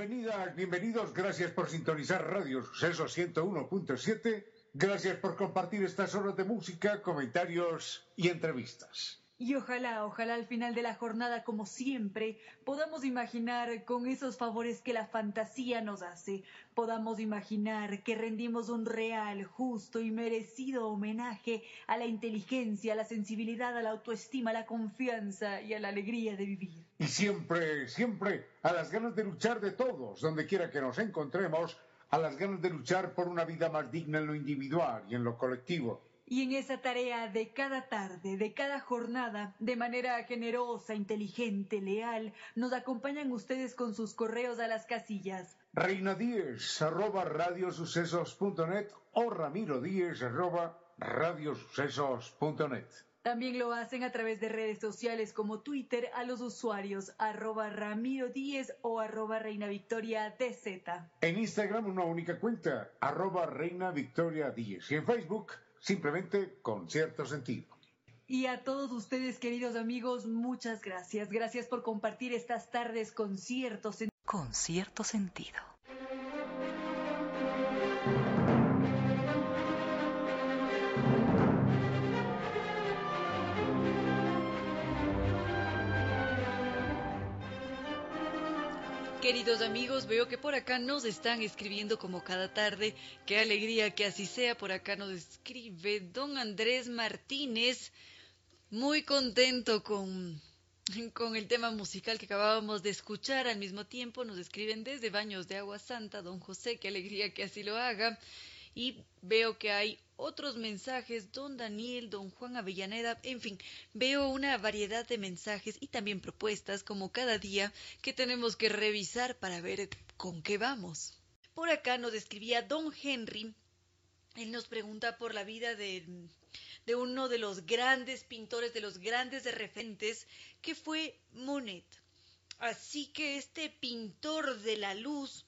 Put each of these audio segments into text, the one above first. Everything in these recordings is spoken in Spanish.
Bienvenidas, bienvenidos, gracias por sintonizar Radio Suceso 101.7, gracias por compartir estas horas de música, comentarios y entrevistas. Y ojalá, ojalá al final de la jornada, como siempre, podamos imaginar con esos favores que la fantasía nos hace, podamos imaginar que rendimos un real, justo y merecido homenaje a la inteligencia, a la sensibilidad, a la autoestima, a la confianza y a la alegría de vivir. Y siempre, siempre a las ganas de luchar de todos, donde quiera que nos encontremos, a las ganas de luchar por una vida más digna en lo individual y en lo colectivo y en esa tarea de cada tarde, de cada jornada, de manera generosa, inteligente, leal, nos acompañan ustedes con sus correos a las casillas. Reina Díez, arroba radiosucesos.net o Ramiro Díez, arroba radiosucesos.net. También lo hacen a través de redes sociales como Twitter a los usuarios arroba Ramiro Díez o arroba Reina Victoria DZ. En Instagram una única cuenta, arroba Reina Victoria Díez. Y en Facebook simplemente con cierto sentido. Y a todos ustedes, queridos amigos, muchas gracias. Gracias por compartir estas tardes con cierto, con cierto sentido. Queridos amigos, veo que por acá nos están escribiendo como cada tarde. Qué alegría que así sea. Por acá nos escribe don Andrés Martínez. Muy contento con, con el tema musical que acabábamos de escuchar. Al mismo tiempo nos escriben desde Baños de Agua Santa, don José. Qué alegría que así lo haga. Y veo que hay otros mensajes, don Daniel, don Juan Avellaneda, en fin, veo una variedad de mensajes y también propuestas como cada día que tenemos que revisar para ver con qué vamos. Por acá nos escribía don Henry, él nos pregunta por la vida de, de uno de los grandes pintores, de los grandes referentes, que fue Monet. Así que este pintor de la luz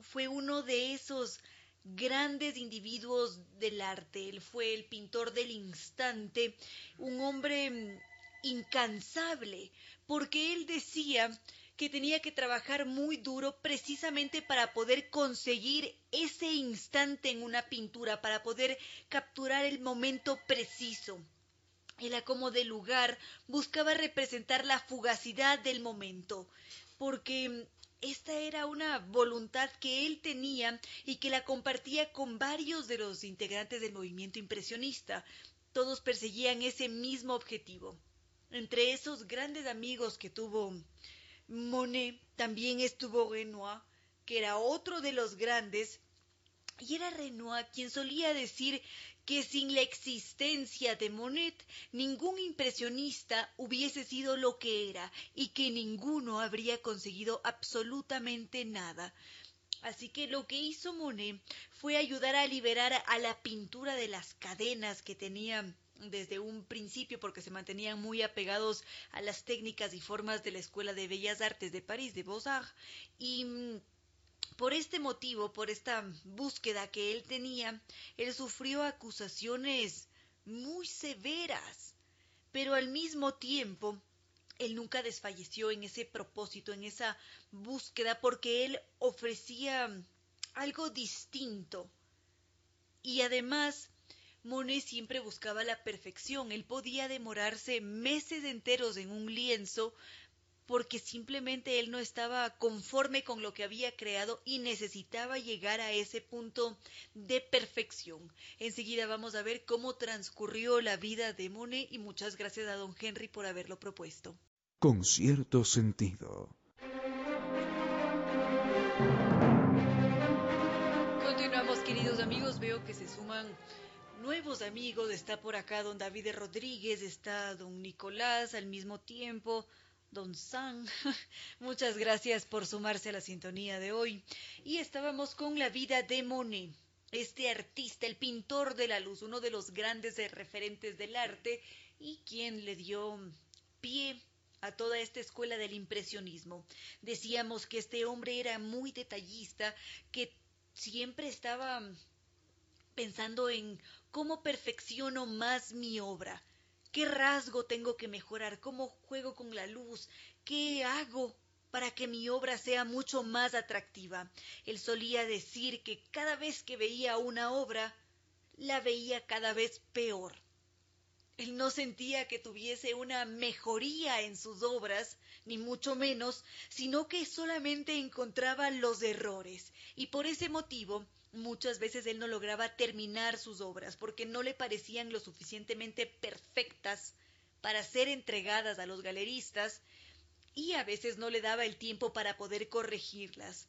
fue uno de esos grandes individuos del arte. Él fue el pintor del instante, un hombre mm, incansable, porque él decía que tenía que trabajar muy duro precisamente para poder conseguir ese instante en una pintura, para poder capturar el momento preciso. Él como de lugar buscaba representar la fugacidad del momento, porque mm, esta era una voluntad que él tenía y que la compartía con varios de los integrantes del movimiento impresionista. Todos perseguían ese mismo objetivo. Entre esos grandes amigos que tuvo Monet también estuvo Renoir, que era otro de los grandes, y era Renoir quien solía decir que sin la existencia de Monet ningún impresionista hubiese sido lo que era y que ninguno habría conseguido absolutamente nada. Así que lo que hizo Monet fue ayudar a liberar a la pintura de las cadenas que tenía desde un principio porque se mantenían muy apegados a las técnicas y formas de la Escuela de Bellas Artes de París de Beaux-Arts y mm, por este motivo, por esta búsqueda que él tenía, él sufrió acusaciones muy severas, pero al mismo tiempo él nunca desfalleció en ese propósito, en esa búsqueda, porque él ofrecía algo distinto. Y además, Monet siempre buscaba la perfección. Él podía demorarse meses enteros en un lienzo porque simplemente él no estaba conforme con lo que había creado y necesitaba llegar a ese punto de perfección. Enseguida vamos a ver cómo transcurrió la vida de Monet y muchas gracias a don Henry por haberlo propuesto. Con cierto sentido. Continuamos, queridos amigos. Veo que se suman nuevos amigos. Está por acá don David Rodríguez, está don Nicolás al mismo tiempo. Don San, muchas gracias por sumarse a la sintonía de hoy. Y estábamos con la vida de Monet, este artista, el pintor de la luz, uno de los grandes referentes del arte y quien le dio pie a toda esta escuela del impresionismo. Decíamos que este hombre era muy detallista, que siempre estaba pensando en cómo perfecciono más mi obra, qué rasgo tengo que mejorar, cómo juego con la luz, qué hago para que mi obra sea mucho más atractiva. Él solía decir que cada vez que veía una obra, la veía cada vez peor. Él no sentía que tuviese una mejoría en sus obras, ni mucho menos, sino que solamente encontraba los errores, y por ese motivo muchas veces él no lograba terminar sus obras porque no le parecían lo suficientemente perfectas para ser entregadas a los galeristas y a veces no le daba el tiempo para poder corregirlas.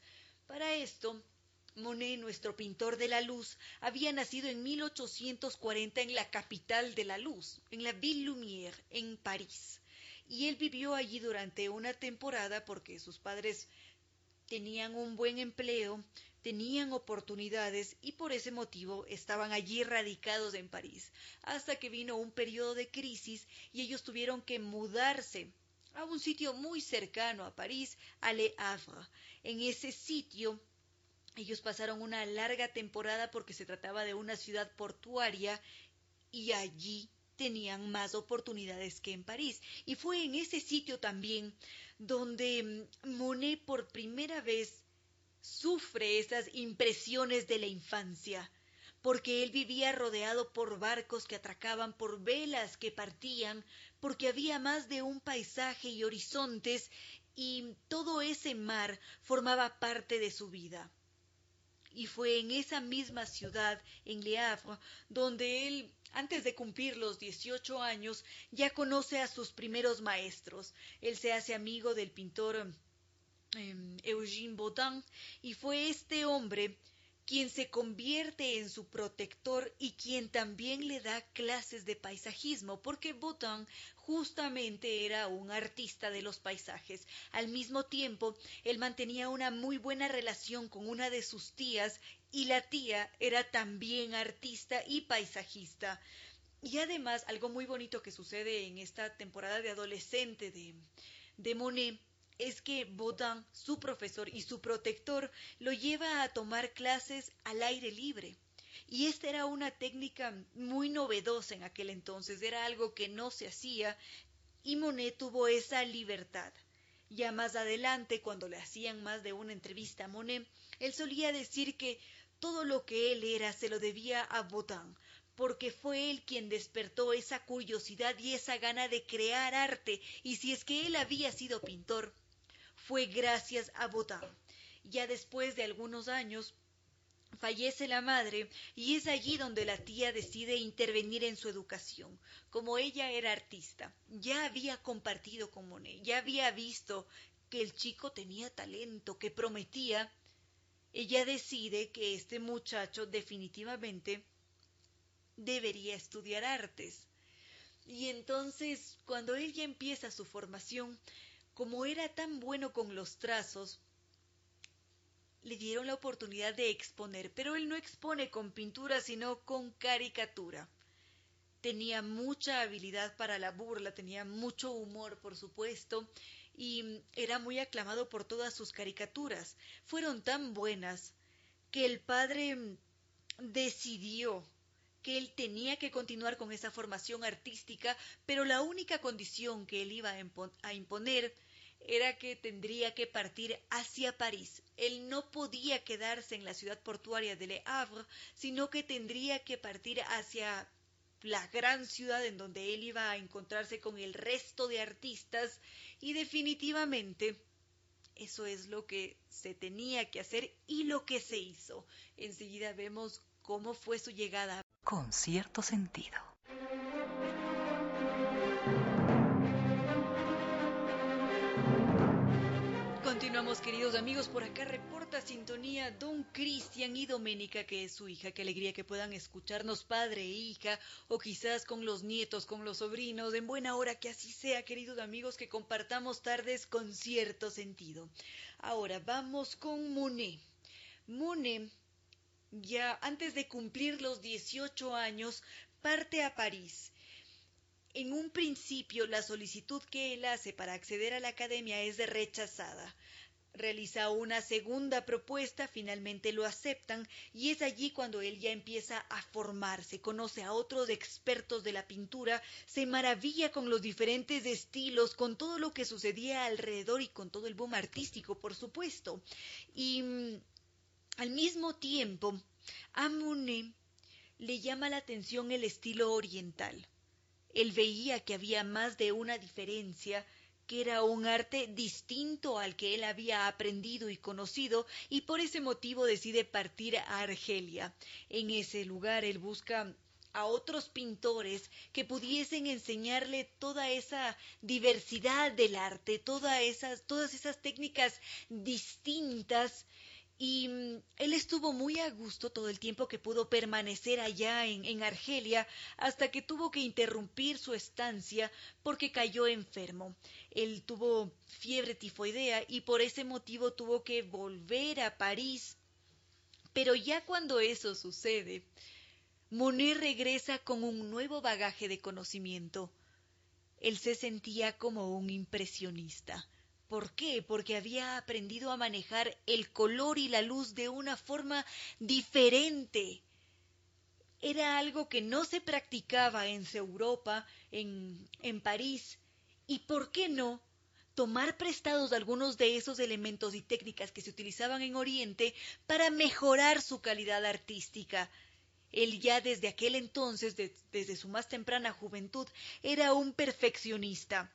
Para esto, Monet, nuestro pintor de la luz, había nacido en 1840 en la capital de la luz, en la Ville Lumière, en París. Y él vivió allí durante una temporada porque sus padres tenían un buen empleo, tenían oportunidades y por ese motivo estaban allí radicados en París, hasta que vino un periodo de crisis y ellos tuvieron que mudarse a un sitio muy cercano a París, a Le Havre. En ese sitio ellos pasaron una larga temporada porque se trataba de una ciudad portuaria y allí tenían más oportunidades que en París. Y fue en ese sitio también donde mm, Monet por primera vez sufre esas impresiones de la infancia, porque él vivía rodeado por barcos que atracaban, por velas que partían, porque había más de un paisaje y horizontes, y todo ese mar formaba parte de su vida y fue en esa misma ciudad, en Le Havre, donde él, antes de cumplir los 18 años, ya conoce a sus primeros maestros. Él se hace amigo del pintor em, Eugène Baudin y fue este hombre quien se convierte en su protector y quien también le da clases de paisajismo, porque Botán justamente era un artista de los paisajes. Al mismo tiempo, él mantenía una muy buena relación con una de sus tías y la tía era también artista y paisajista. Y además, algo muy bonito que sucede en esta temporada de adolescente de, de Monet es que Baudin, su profesor y su protector, lo lleva a tomar clases al aire libre. Y esta era una técnica muy novedosa en aquel entonces, era algo que no se hacía, y Monet tuvo esa libertad. Ya más adelante, cuando le hacían más de una entrevista a Monet, él solía decir que todo lo que él era se lo debía a Baudin, porque fue él quien despertó esa curiosidad y esa gana de crear arte, y si es que él había sido pintor, fue gracias a Botán. Ya después de algunos años, Fallece la madre y es allí donde la tía decide intervenir en su educación. Como ella era artista, ya había compartido con Monet, ya había visto que el chico tenía talento, que prometía, ella decide que este muchacho definitivamente debería estudiar artes. Y entonces, cuando él ya empieza su formación, como era tan bueno con los trazos, le dieron la oportunidad de exponer, pero él no expone con pintura, sino con caricatura. Tenía mucha habilidad para la burla, tenía mucho humor, por supuesto, y era muy aclamado por todas sus caricaturas. Fueron tan buenas que el padre decidió que él tenía que continuar con esa formación artística, pero la única condición que él iba a imponer era que tendría que partir hacia París. Él no podía quedarse en la ciudad portuaria de Le Havre, sino que tendría que partir hacia la gran ciudad en donde él iba a encontrarse con el resto de artistas y definitivamente eso es lo que se tenía que hacer y lo que se hizo. Enseguida vemos cómo fue su llegada con cierto sentido. Continuamos, queridos amigos. Por acá reporta sintonía don Cristian y Doménica, que es su hija. Qué alegría que puedan escucharnos, padre e hija, o quizás con los nietos, con los sobrinos. En buena hora que así sea, queridos amigos, que compartamos tardes con cierto sentido. Ahora vamos con Mune. Mune, ya antes de cumplir los 18 años, parte a París en un principio, la solicitud que él hace para acceder a la academia es rechazada. Realiza una segunda propuesta, finalmente lo aceptan y es allí cuando él ya empieza a formarse, conoce a otros expertos de la pintura, se maravilla con los diferentes estilos, con todo lo que sucedía alrededor y con todo el boom artístico, por supuesto. Y mm, al mismo tiempo, a Monet le llama la atención el estilo oriental. Él veía que había más de una diferencia, era un arte distinto al que él había aprendido y conocido, y por ese motivo decide partir a Argelia. En ese lugar él busca a otros pintores que pudiesen enseñarle toda esa diversidad del arte, todas esas, todas esas técnicas distintas y mm, él estuvo muy a gusto todo el tiempo que pudo permanecer allá en, en, Argelia hasta que tuvo que interrumpir su estancia porque cayó enfermo. Él tuvo fiebre tifoidea y por ese motivo tuvo que volver a París. Pero ya cuando eso sucede, Monet regresa con un nuevo bagaje de conocimiento. Él se sentía como un impresionista ¿Por qué? Porque había aprendido a manejar el color y la luz de una forma diferente. Era algo que no se practicaba en Europa, en, en París. ¿Y por qué no? tomar prestados algunos de esos elementos y técnicas que se utilizaban en Oriente para mejorar su calidad artística. Él ya desde aquel entonces, desde su más temprana juventud, era un perfeccionista.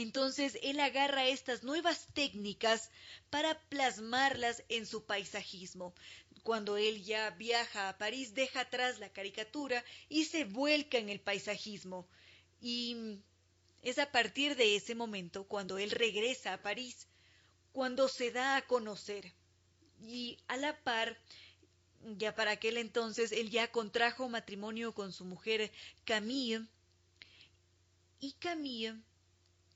Entonces él agarra estas nuevas técnicas para plasmarlas en su paisajismo. Cuando él ya viaja a París, deja atrás la caricatura y se vuelca en el paisajismo. Y es a partir de ese momento, cuando él regresa a París, cuando se da a conocer. Y a la par, ya para aquel entonces, él ya contrajo matrimonio con su mujer Camille. Y Camille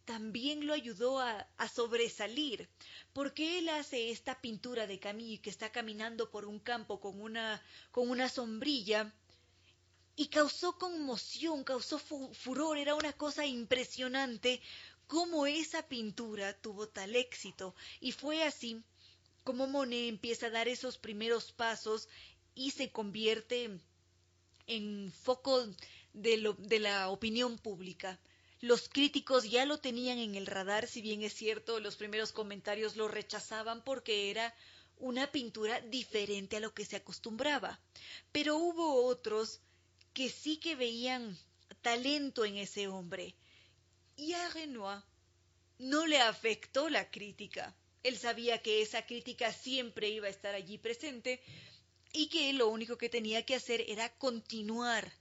también lo ayudó a, sobresalir, porque él hace esta pintura de Camille que está caminando por un campo con una, con una sombrilla y causó conmoción, causó furor, era una cosa impresionante cómo esa pintura tuvo tal éxito. Y fue así como Monet empieza a dar esos primeros pasos y se convierte en foco de, lo, de la opinión pública. Los críticos ya lo tenían en el radar, si bien es cierto, los primeros comentarios lo rechazaban porque era una pintura diferente a lo que se acostumbraba. Pero hubo otros que sí que veían talento en ese hombre. Y a Renoir no le afectó la crítica. Él sabía que esa crítica siempre iba a estar allí presente y que lo único que tenía que hacer era continuar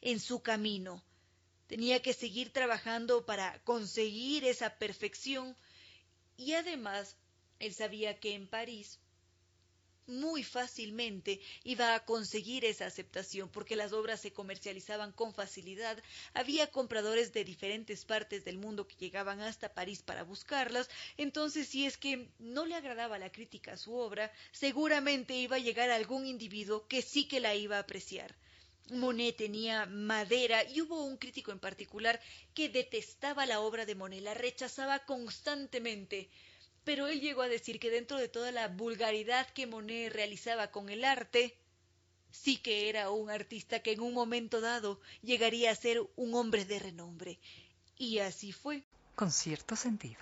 en su camino, tenía que seguir trabajando para conseguir esa perfección. Y además él sabía que en París muy fácilmente iba a conseguir esa aceptación porque las obras se comercializaban con facilidad, había compradores de diferentes partes del mundo que llegaban hasta París para buscarlas, entonces si es que no le agradaba la crítica a su obra, seguramente iba a llegar algún individuo que sí que la iba a apreciar. Monet tenía madera y hubo un crítico en particular que detestaba la obra de Monet, la rechazaba constantemente. Pero él llegó a decir que dentro de toda la vulgaridad que Monet realizaba con el arte, sí que era un artista que en un momento dado llegaría a ser un hombre de renombre. Y así fue. Con cierto sentido.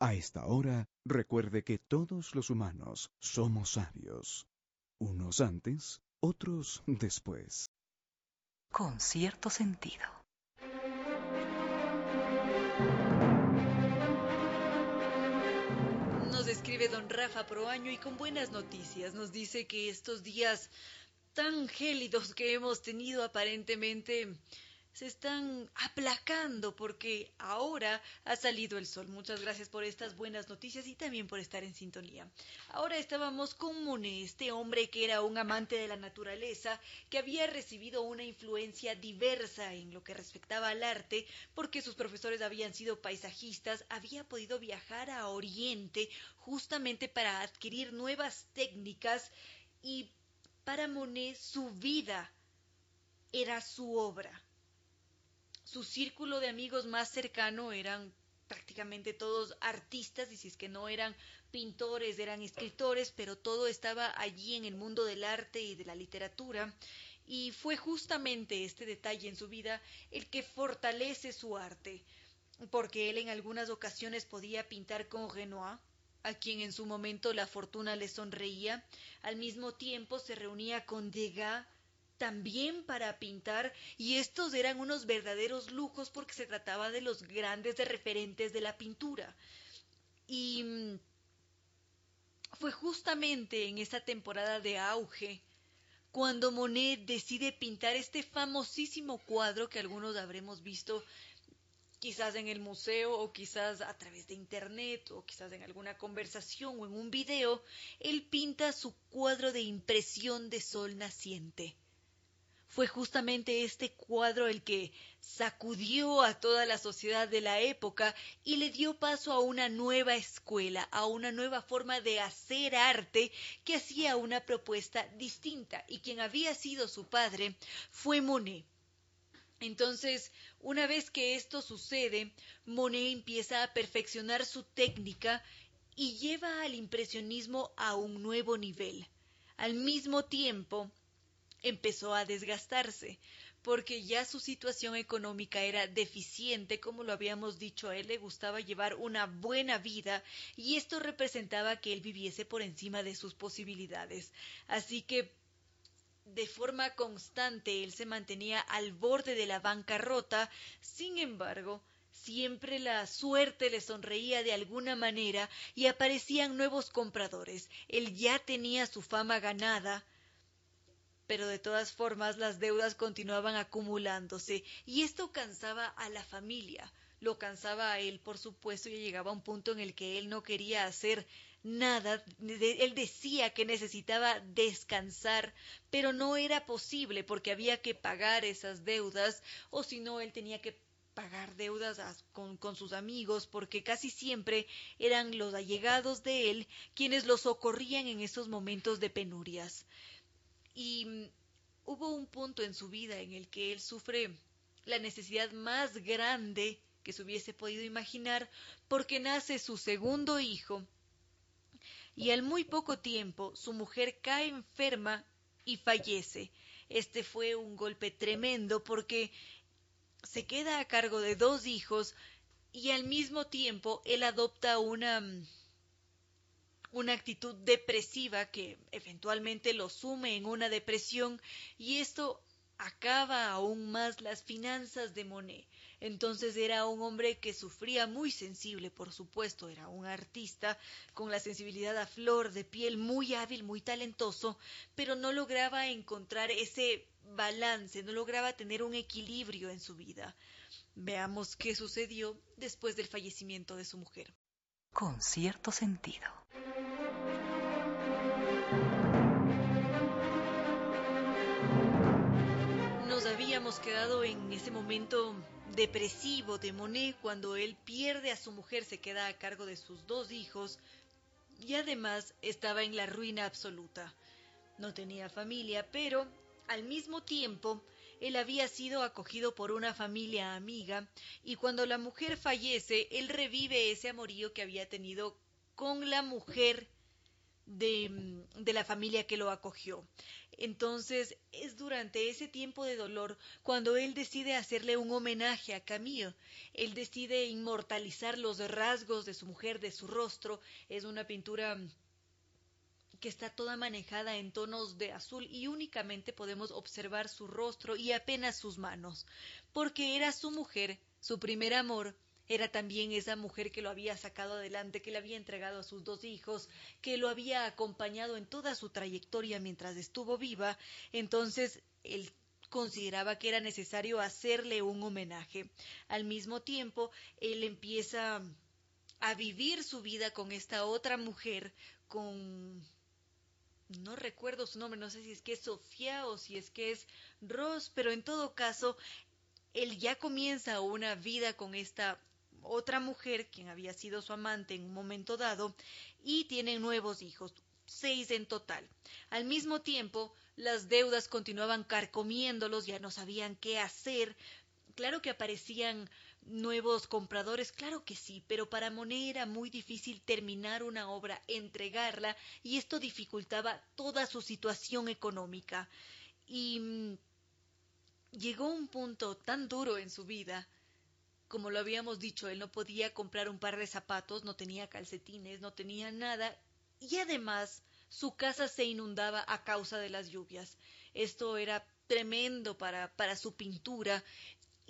A esta hora, recuerde que todos los humanos somos sabios. Unos antes, otros después con cierto sentido. Nos escribe don Rafa Proaño y con buenas noticias. Nos dice que estos días tan gélidos que hemos tenido aparentemente se están aplacando porque ahora ha salido el sol. Muchas gracias por estas buenas noticias y también por estar en sintonía. Ahora estábamos con Monet, este hombre que era un amante de la naturaleza, que había recibido una influencia diversa en lo que respectaba al arte, porque sus profesores habían sido paisajistas, había podido viajar a Oriente justamente para adquirir nuevas técnicas y para Monet su vida era su obra su círculo de amigos más cercano eran prácticamente todos artistas, y si es que no eran pintores, eran escritores, pero todo estaba allí en el mundo del arte y de la literatura. Y fue justamente este detalle en su vida el que fortalece su arte, porque él en algunas ocasiones podía pintar con Renoir, a quien en su momento la fortuna le sonreía, al mismo tiempo se reunía con Degas, también para pintar y estos eran unos verdaderos lujos porque se trataba de los grandes referentes de la pintura. Y mm, fue justamente en esa temporada de auge cuando Monet decide pintar este famosísimo cuadro que algunos habremos visto quizás en el museo o quizás a través de internet o quizás en alguna conversación o en un video, él pinta su cuadro de impresión de sol naciente. Fue justamente este cuadro el que sacudió a toda la sociedad de la época y le dio paso a una nueva escuela, a una nueva forma de hacer arte que hacía una propuesta distinta y quien había sido su padre fue Monet. Entonces, una vez que esto sucede, Monet empieza a perfeccionar su técnica y lleva al impresionismo a un nuevo nivel. Al mismo tiempo, empezó a desgastarse, porque ya su situación económica era deficiente, como lo habíamos dicho, a él le gustaba llevar una buena vida y esto representaba que él viviese por encima de sus posibilidades. Así que de forma constante él se mantenía al borde de la bancarrota, sin embargo, siempre la suerte le sonreía de alguna manera y aparecían nuevos compradores. Él ya tenía su fama ganada, pero de todas formas las deudas continuaban acumulándose y esto cansaba a la familia, lo cansaba a él, por supuesto, y llegaba a un punto en el que él no quería hacer nada, él decía que necesitaba descansar, pero no era posible porque había que pagar esas deudas, o si no, él tenía que pagar deudas con, sus amigos, porque casi siempre eran los allegados de él quienes lo socorrían en esos momentos de penurias. Y mm, hubo un punto en su vida en el que él sufre la necesidad más grande que se hubiese podido imaginar porque nace su segundo hijo y al muy poco tiempo su mujer cae enferma y fallece. Este fue un golpe tremendo porque se queda a cargo de dos hijos y al mismo tiempo él adopta una mm, una actitud depresiva que eventualmente lo sume en una depresión y esto acaba aún más las finanzas de Monet. Entonces era un hombre que sufría muy sensible, por supuesto, era un artista con la sensibilidad a flor de piel, muy hábil, muy talentoso, pero no lograba encontrar ese balance, no lograba tener un equilibrio en su vida. Veamos qué sucedió después del fallecimiento de su mujer. Con cierto sentido. Nos habíamos quedado en ese momento depresivo de Monet cuando él pierde a su mujer, se queda a cargo de sus dos hijos y además estaba en la ruina absoluta. No tenía familia, pero al mismo tiempo él había sido acogido por una familia amiga y cuando la mujer fallece, él revive ese amorío que había tenido con la mujer de, de, la familia que lo acogió. Entonces es durante ese tiempo de dolor cuando él decide hacerle un homenaje a Camille. Él decide inmortalizar los rasgos de su mujer, de su rostro. Es una pintura que está toda manejada en tonos de azul y únicamente podemos observar su rostro y apenas sus manos, porque era su mujer, su primer amor, era también esa mujer que lo había sacado adelante, que le había entregado a sus dos hijos, que lo había acompañado en toda su trayectoria mientras estuvo viva, entonces él consideraba que era necesario hacerle un homenaje. Al mismo tiempo, él empieza a vivir su vida con esta otra mujer, con no recuerdo su nombre, no sé si es que es Sofía o si es que es Ross, pero en todo caso, él ya comienza una vida con esta otra mujer, quien había sido su amante en un momento dado, y tienen nuevos hijos, seis en total. Al mismo tiempo, las deudas continuaban carcomiéndolos, ya no sabían qué hacer. Claro que aparecían nuevos compradores, claro que sí, pero para Monet era muy difícil terminar una obra, entregarla, y esto dificultaba toda su situación económica. Y mm, llegó un punto tan duro en su vida, como lo habíamos dicho, él no podía comprar un par de zapatos, no tenía calcetines, no tenía nada, y además su casa se inundaba a causa de las lluvias. Esto era tremendo para, para su pintura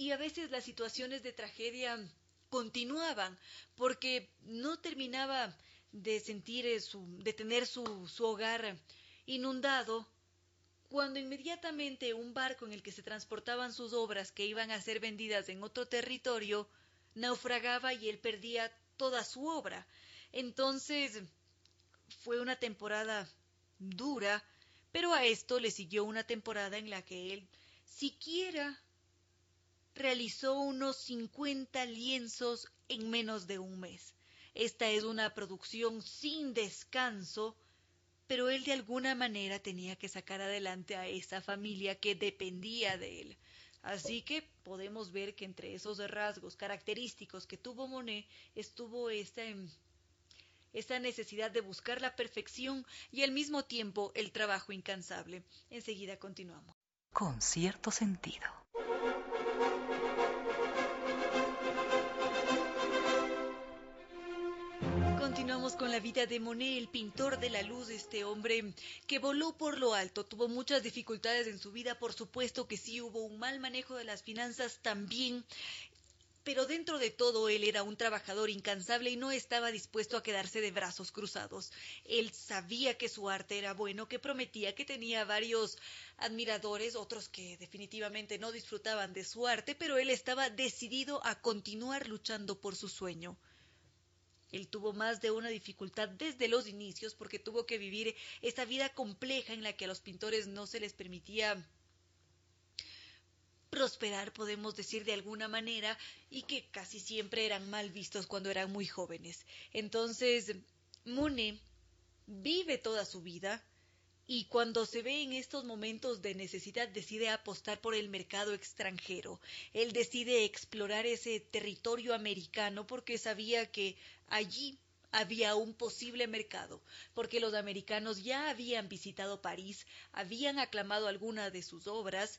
y a veces las situaciones de tragedia continuaban porque no terminaba de sentir eh, su, de tener su, su hogar inundado cuando inmediatamente un barco en el que se transportaban sus obras que iban a ser vendidas en otro territorio naufragaba y él perdía toda su obra. Entonces fue una temporada dura, pero a esto le siguió una temporada en la que él siquiera realizó unos 50 lienzos en menos de un mes. Esta es una producción sin descanso, pero él de alguna manera tenía que sacar adelante a esa familia que dependía de él. Así que podemos ver que entre esos rasgos característicos que tuvo Monet estuvo esta, esta necesidad de buscar la perfección y al mismo tiempo el trabajo incansable. Enseguida continuamos. Con cierto sentido. Continuamos con la vida de Monet, el pintor de la luz, este hombre que voló por lo alto, tuvo muchas dificultades en su vida, por supuesto que sí, hubo un mal manejo de las finanzas también, pero dentro de todo él era un trabajador incansable y no estaba dispuesto a quedarse de brazos cruzados. Él sabía que su arte era bueno, que prometía que tenía varios admiradores, otros que definitivamente no disfrutaban de su arte, pero él estaba decidido a continuar luchando por su sueño. Él tuvo más de una dificultad desde los inicios porque tuvo que vivir esa vida compleja en la que a los pintores no se les permitía prosperar, podemos decir de alguna manera, y que casi siempre eran mal vistos cuando eran muy jóvenes. Entonces, Monet vive toda su vida y cuando se ve en estos momentos de necesidad decide apostar por el mercado extranjero. Él decide explorar ese territorio americano porque sabía que allí había un posible mercado, porque los americanos ya habían visitado París, habían aclamado alguna de sus obras,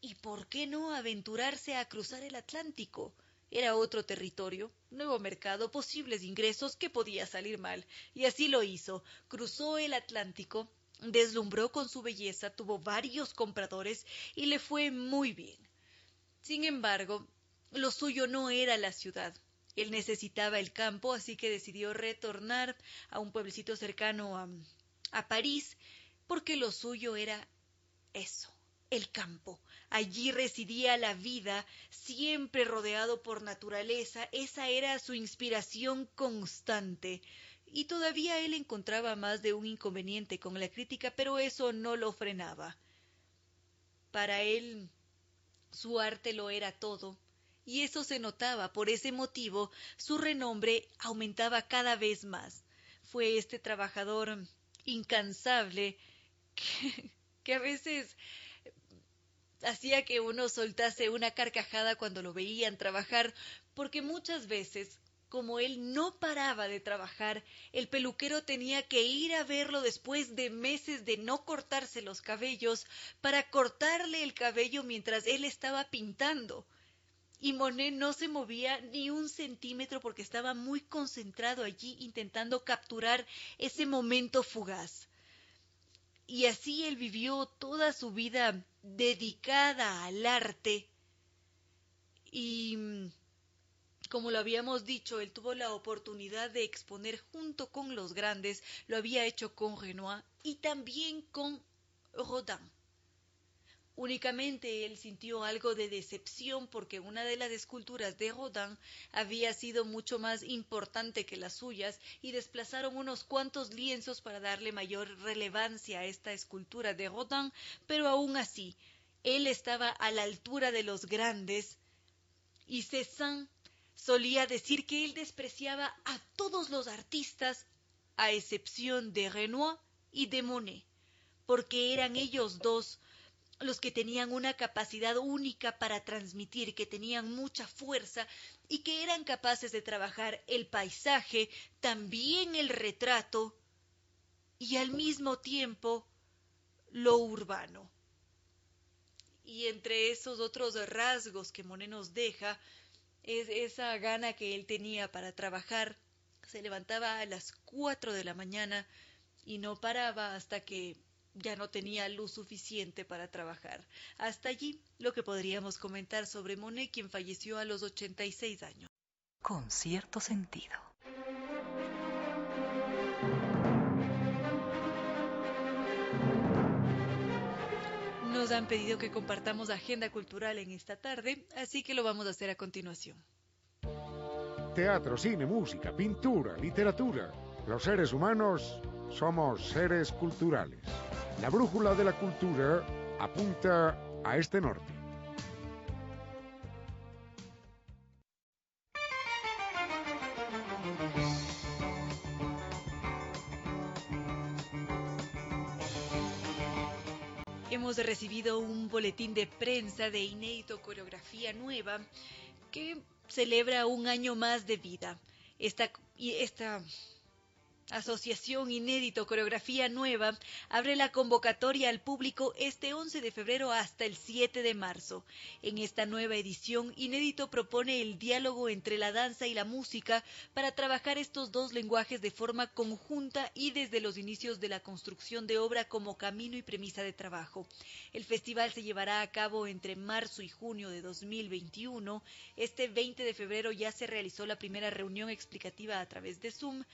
y por qué no aventurarse a cruzar el Atlántico. Era otro territorio, nuevo mercado, posibles ingresos que podía salir mal, y así lo hizo. Cruzó el Atlántico Deslumbró con su belleza, tuvo varios compradores y le fue muy bien. Sin embargo, lo suyo no era la ciudad. Él necesitaba el campo, así que decidió retornar a un pueblecito cercano a, a París, porque lo suyo era eso, el campo. Allí residía la vida, siempre rodeado por naturaleza, esa era su inspiración constante y todavía él encontraba más de un inconveniente con la crítica, pero eso no lo frenaba. Para él su arte lo era todo, y eso se notaba. Por ese motivo su renombre aumentaba cada vez más. Fue este trabajador incansable que, que a veces hacía que uno soltase una carcajada cuando lo veían trabajar, porque muchas veces como él no paraba de trabajar, el peluquero tenía que ir a verlo después de meses de no cortarse los cabellos para cortarle el cabello mientras él estaba pintando. Y Monet no se movía ni un centímetro porque estaba muy concentrado allí intentando capturar ese momento fugaz. Y así él vivió toda su vida dedicada al arte y como lo habíamos dicho, él tuvo la oportunidad de exponer junto con los grandes, lo había hecho con Renoir y también con Rodin. Únicamente él sintió algo de decepción porque una de las esculturas de Rodin había sido mucho más importante que las suyas y desplazaron unos cuantos lienzos para darle mayor relevancia a esta escultura de Rodin, pero aún así, él estaba a la altura de los grandes y Cézanne solía decir que él despreciaba a todos los artistas a excepción de Renoir y de Monet, porque eran ellos dos los que tenían una capacidad única para transmitir, que tenían mucha fuerza y que eran capaces de trabajar el paisaje, también el retrato y al mismo tiempo lo urbano. Y entre esos otros rasgos que Monet nos deja es esa gana que él tenía para trabajar. Se levantaba a las cuatro de la mañana y no paraba hasta que ya no tenía luz suficiente para trabajar. Hasta allí lo que podríamos comentar sobre Monet, quien falleció a los 86 años. Con cierto sentido. Nos han pedido que compartamos agenda cultural en esta tarde, así que lo vamos a hacer a continuación. Teatro, cine, música, pintura, literatura. Los seres humanos somos seres culturales. La brújula de la cultura apunta a este norte. Hemos recibido un boletín de prensa de Inédito Coreografía Nueva que celebra un año más de vida. Esta, esta Asociación Inédito Coreografía Nueva abre la convocatoria al público este 11 de febrero hasta el 7 de marzo. En esta nueva edición, Inédito propone el diálogo entre la danza y la música para trabajar estos dos lenguajes de forma conjunta y desde los inicios de la construcción de obra como camino y premisa de trabajo. El festival se llevará a cabo entre marzo y junio de 2021. Este 20 de febrero ya se realizó la primera reunión explicativa a través de Zoom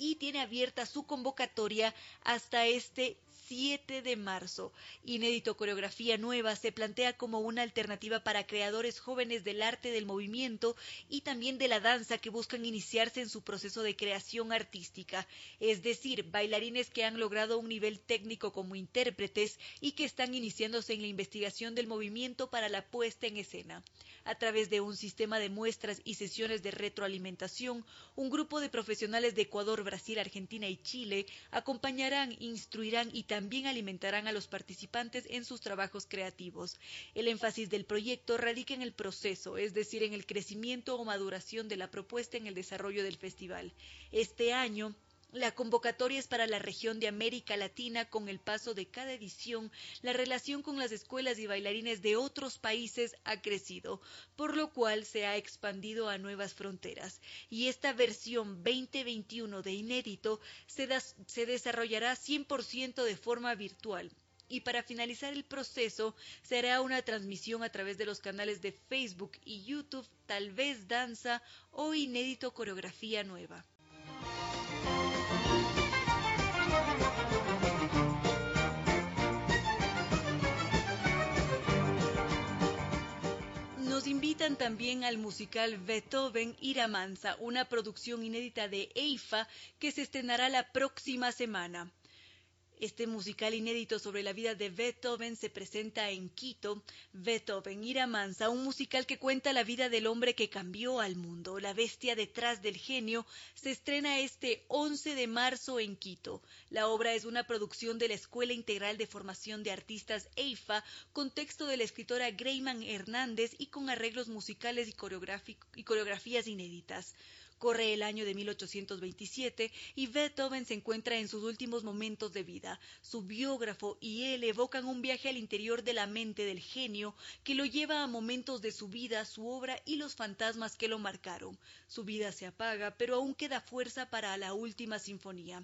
y tiene abierta su convocatoria hasta este 7 de marzo. Inédito Coreografía Nueva se plantea como una alternativa para creadores jóvenes del arte del movimiento y también de la danza que buscan iniciarse en su proceso de creación artística, es decir, bailarines que han logrado un nivel técnico como intérpretes y que están iniciándose en la investigación del movimiento para la puesta en escena. A través de un sistema de muestras y sesiones de retroalimentación, un grupo de profesionales de Ecuador, Brasil, Argentina y Chile acompañarán, instruirán y también también alimentarán a los participantes en sus trabajos creativos. El énfasis del proyecto radica en el proceso, es decir, en el crecimiento o maduración de la propuesta en el desarrollo del festival. Este año, la convocatoria es para la región de América Latina con el paso de cada edición. La relación con las escuelas y bailarines de otros países ha crecido, por lo cual se ha expandido a nuevas fronteras. Y esta versión 2021 de Inédito se, se desarrollará 100% de forma virtual y para finalizar el proceso será una transmisión a través de los canales de Facebook y YouTube, tal vez danza o inédito coreografía nueva. Invitan también al musical Beethoven Iramansa, una producción inédita de EIFA que se estrenará la próxima semana. Este musical inédito sobre la vida de Beethoven se presenta en Quito. Beethoven Ira Mansa, un musical que cuenta la vida del hombre que cambió al mundo. La bestia detrás del genio se estrena este 11 de marzo en Quito. La obra es una producción de la Escuela Integral de Formación de Artistas EIFA, con texto de la escritora Greyman Hernández y con arreglos musicales y, y coreografías inéditas. Corre el año de 1827 y Beethoven se encuentra en sus últimos momentos de vida. Su biógrafo y él evocan un viaje al interior de la mente del genio que lo lleva a momentos de su vida, su obra y los fantasmas que lo marcaron. Su vida se apaga, pero aún queda fuerza para la última sinfonía.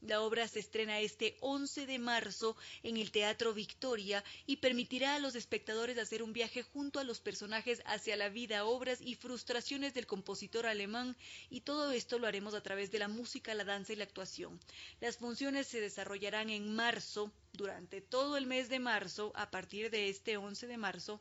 La obra se estrena este 11 de marzo en el Teatro Victoria y permitirá a los espectadores hacer un viaje junto a los personajes hacia la vida, obras y frustraciones del compositor alemán y todo esto lo haremos a través de la música, la danza y la actuación. Las funciones se desarrollarán en marzo, durante todo el mes de marzo, a partir de este 11 de marzo,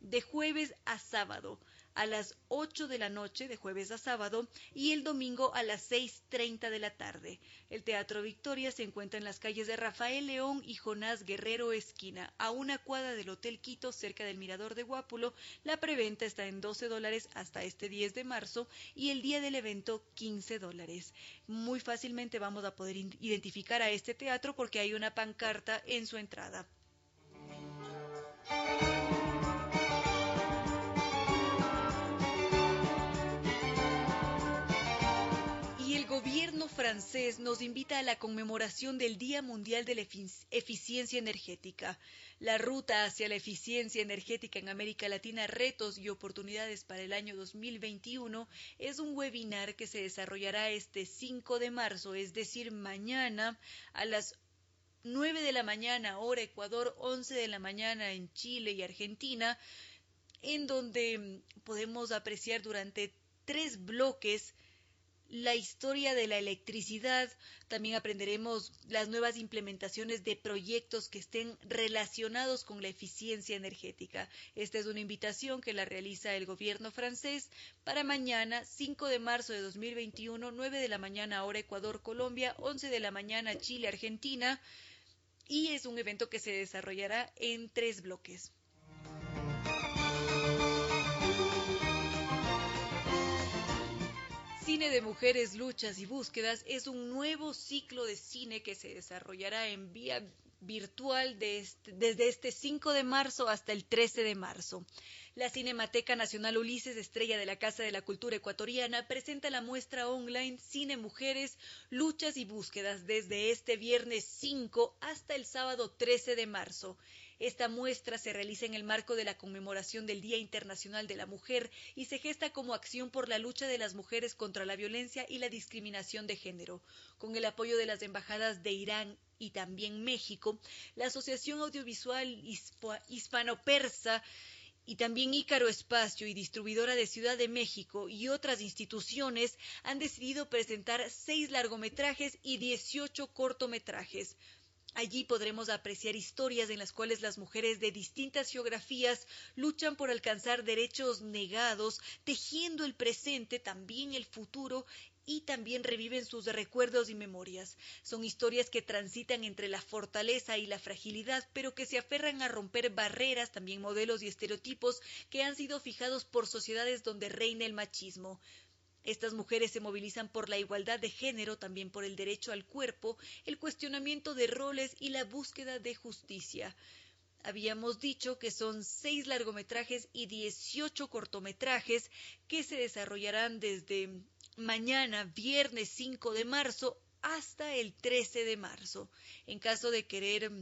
de jueves a sábado a las 8 de la noche de jueves a sábado y el domingo a las 6.30 de la tarde. El Teatro Victoria se encuentra en las calles de Rafael León y Jonás Guerrero Esquina, a una cuadra del Hotel Quito cerca del Mirador de Guápulo. La preventa está en 12 dólares hasta este 10 de marzo y el día del evento 15 dólares. Muy fácilmente vamos a poder identificar a este teatro porque hay una pancarta en su entrada. Francés nos invita a la conmemoración del Día Mundial de la Eficiencia Energética. La ruta hacia la eficiencia energética en América Latina, retos y oportunidades para el año 2021, es un webinar que se desarrollará este 5 de marzo, es decir, mañana a las 9 de la mañana, hora Ecuador, 11 de la mañana en Chile y Argentina, en donde podemos apreciar durante tres bloques la historia de la electricidad, también aprenderemos las nuevas implementaciones de proyectos que estén relacionados con la eficiencia energética. Esta es una invitación que la realiza el gobierno francés para mañana, 5 de marzo de 2021, 9 de la mañana hora Ecuador, Colombia, 11 de la mañana Chile, Argentina, y es un evento que se desarrollará en tres bloques. Cine de Mujeres, Luchas y Búsquedas es un nuevo ciclo de cine que se desarrollará en vía virtual este, desde este 5 de marzo hasta el 13 de marzo. La Cinemateca Nacional Ulises, estrella de la Casa de la Cultura Ecuatoriana, presenta la muestra online Cine Mujeres, Luchas y Búsquedas desde este viernes 5 hasta el sábado 13 de marzo. Esta muestra se realiza en el marco de la conmemoración del Día Internacional de la Mujer y se gesta como acción por la lucha de las mujeres contra la violencia y la discriminación de género. Con el apoyo de las embajadas de Irán y también México, la Asociación Audiovisual Hispano-Persa y también Ícaro Espacio y distribuidora de Ciudad de México y otras instituciones han decidido presentar seis largometrajes y 18 cortometrajes. Allí podremos apreciar historias en las cuales las mujeres de distintas geografías luchan por alcanzar derechos negados, tejiendo el presente, también el futuro y también reviven sus recuerdos y memorias. Son historias que transitan entre la fortaleza y la fragilidad, pero que se aferran a romper barreras, también modelos y estereotipos que han sido fijados por sociedades donde reina el machismo. Estas mujeres se movilizan por la igualdad de género, también por el derecho al cuerpo, el cuestionamiento de roles y la búsqueda de justicia. Habíamos dicho que son seis largometrajes y dieciocho cortometrajes que se desarrollarán desde mañana, viernes 5 de marzo, hasta el 13 de marzo. En caso de querer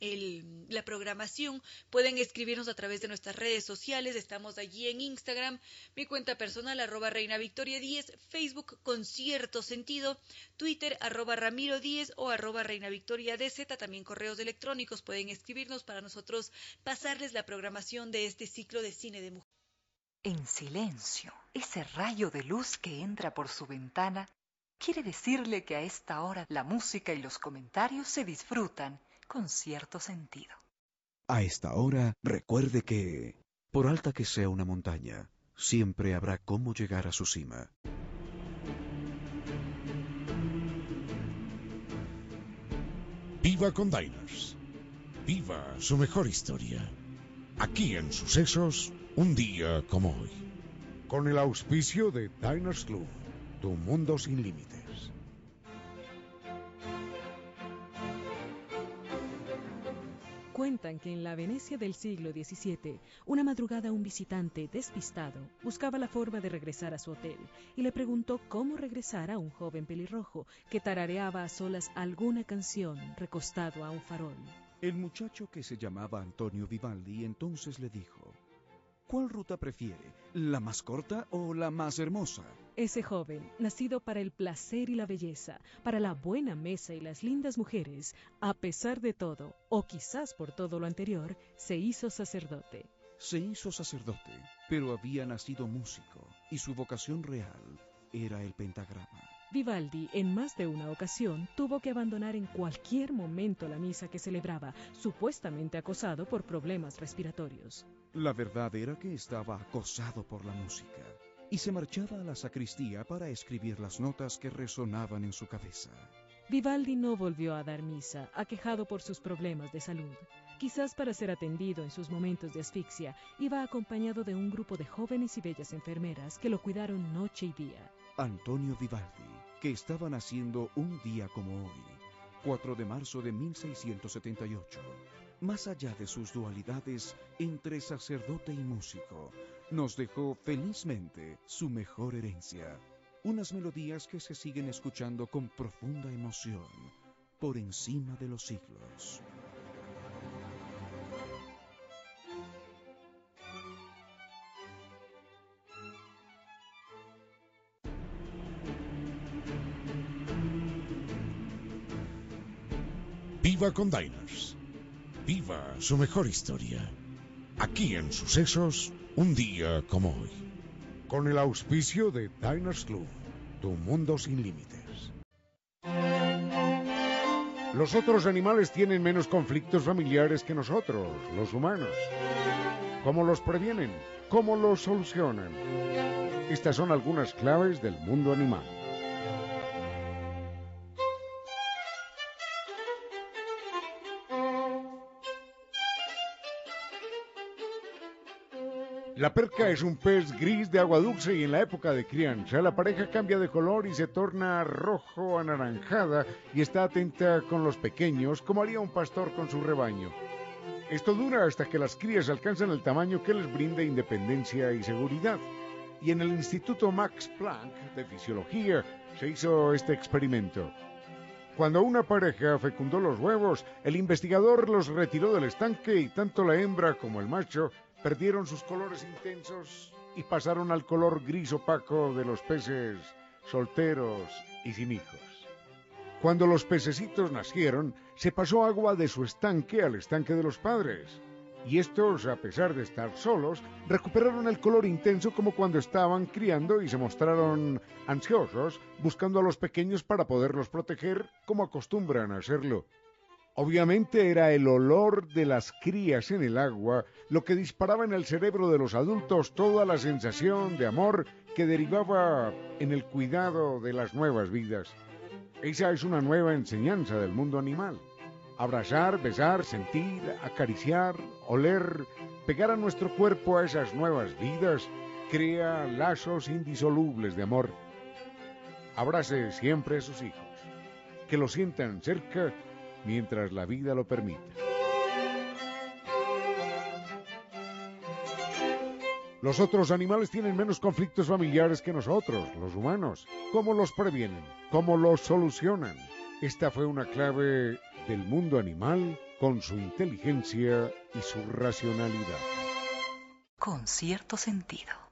la programación. Pueden escribirnos a través de nuestras redes sociales. Estamos allí en Instagram, mi cuenta personal, arroba Reina Victoria 10, Facebook con cierto sentido, Twitter, arroba Ramiro 10 o arroba Reina Victoria DZ. También correos electrónicos pueden escribirnos para nosotros pasarles la programación de este ciclo de cine de mujeres. En silencio, ese rayo de luz que entra por su ventana quiere decirle que a esta hora la música y los comentarios se disfrutan con cierto sentido. A esta hora, recuerde que, por alta que sea una montaña, siempre habrá cómo llegar a su cima. Viva con Diners. Viva su mejor historia. Aquí en Sucesos, un día como hoy. Con el auspicio de Diners Club, tu mundo sin límites. Cuentan que en la Venecia del siglo XVII, una madrugada un visitante despistado buscaba la forma de regresar a su hotel y le preguntó cómo regresar a un joven pelirrojo que tarareaba a solas alguna canción recostado a un farol. El muchacho que se llamaba Antonio Vivaldi entonces le dijo, ¿Cuál ruta prefiere? ¿La más corta o la más hermosa? Ese joven, nacido para el placer y la belleza, para la buena mesa y las lindas mujeres, a pesar de todo, o quizás por todo lo anterior, se hizo sacerdote. Se hizo sacerdote, pero había nacido músico, y su vocación real era el pentagrama. Vivaldi en más de una ocasión tuvo que abandonar en cualquier momento la misa que celebraba, supuestamente acosado por problemas respiratorios. La verdad era que estaba acosado por la música y se marchaba a la sacristía para escribir las notas que resonaban en su cabeza. Vivaldi no volvió a dar misa, aquejado por sus problemas de salud. Quizás para ser atendido en sus momentos de asfixia, iba acompañado de un grupo de jóvenes y bellas enfermeras que lo cuidaron noche y día. Antonio Vivaldi, que estaba naciendo un día como hoy, 4 de marzo de 1678. Más allá de sus dualidades entre sacerdote y músico, nos dejó felizmente su mejor herencia, unas melodías que se siguen escuchando con profunda emoción por encima de los siglos. Viva con Diners. Viva su mejor historia. Aquí en Sucesos, un día como hoy. Con el auspicio de Diners Club, tu mundo sin límites. Los otros animales tienen menos conflictos familiares que nosotros, los humanos. ¿Cómo los previenen? ¿Cómo los solucionan? Estas son algunas claves del mundo animal. La perca es un pez gris de agua dulce y en la época de crianza la pareja cambia de color y se torna rojo anaranjada y está atenta con los pequeños como haría un pastor con su rebaño. Esto dura hasta que las crías alcanzan el tamaño que les brinda independencia y seguridad. Y en el Instituto Max Planck de Fisiología se hizo este experimento. Cuando una pareja fecundó los huevos, el investigador los retiró del estanque y tanto la hembra como el macho perdieron sus colores intensos y pasaron al color gris opaco de los peces solteros y sin hijos. Cuando los pececitos nacieron, se pasó agua de su estanque al estanque de los padres. Y estos, a pesar de estar solos, recuperaron el color intenso como cuando estaban criando y se mostraron ansiosos, buscando a los pequeños para poderlos proteger como acostumbran a hacerlo. Obviamente era el olor de las crías en el agua lo que disparaba en el cerebro de los adultos toda la sensación de amor que derivaba en el cuidado de las nuevas vidas. Esa es una nueva enseñanza del mundo animal. Abrazar, besar, sentir, acariciar, oler, pegar a nuestro cuerpo a esas nuevas vidas, crea lazos indisolubles de amor. Abrace siempre a sus hijos, que lo sientan cerca mientras la vida lo permita. Los otros animales tienen menos conflictos familiares que nosotros, los humanos. ¿Cómo los previenen? ¿Cómo los solucionan? Esta fue una clave del mundo animal con su inteligencia y su racionalidad. Con cierto sentido.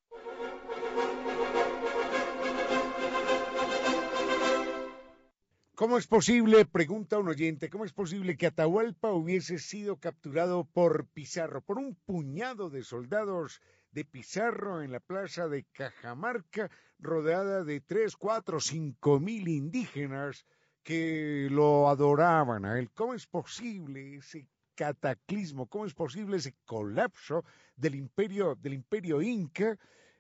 ¿Cómo es posible, pregunta un oyente, cómo es posible que Atahualpa hubiese sido capturado por Pizarro, por un puñado de soldados de Pizarro en la plaza de Cajamarca, rodeada de tres, cuatro, cinco mil indígenas que lo adoraban a él? ¿Cómo es posible ese cataclismo? ¿Cómo es posible ese colapso del imperio, del imperio inca?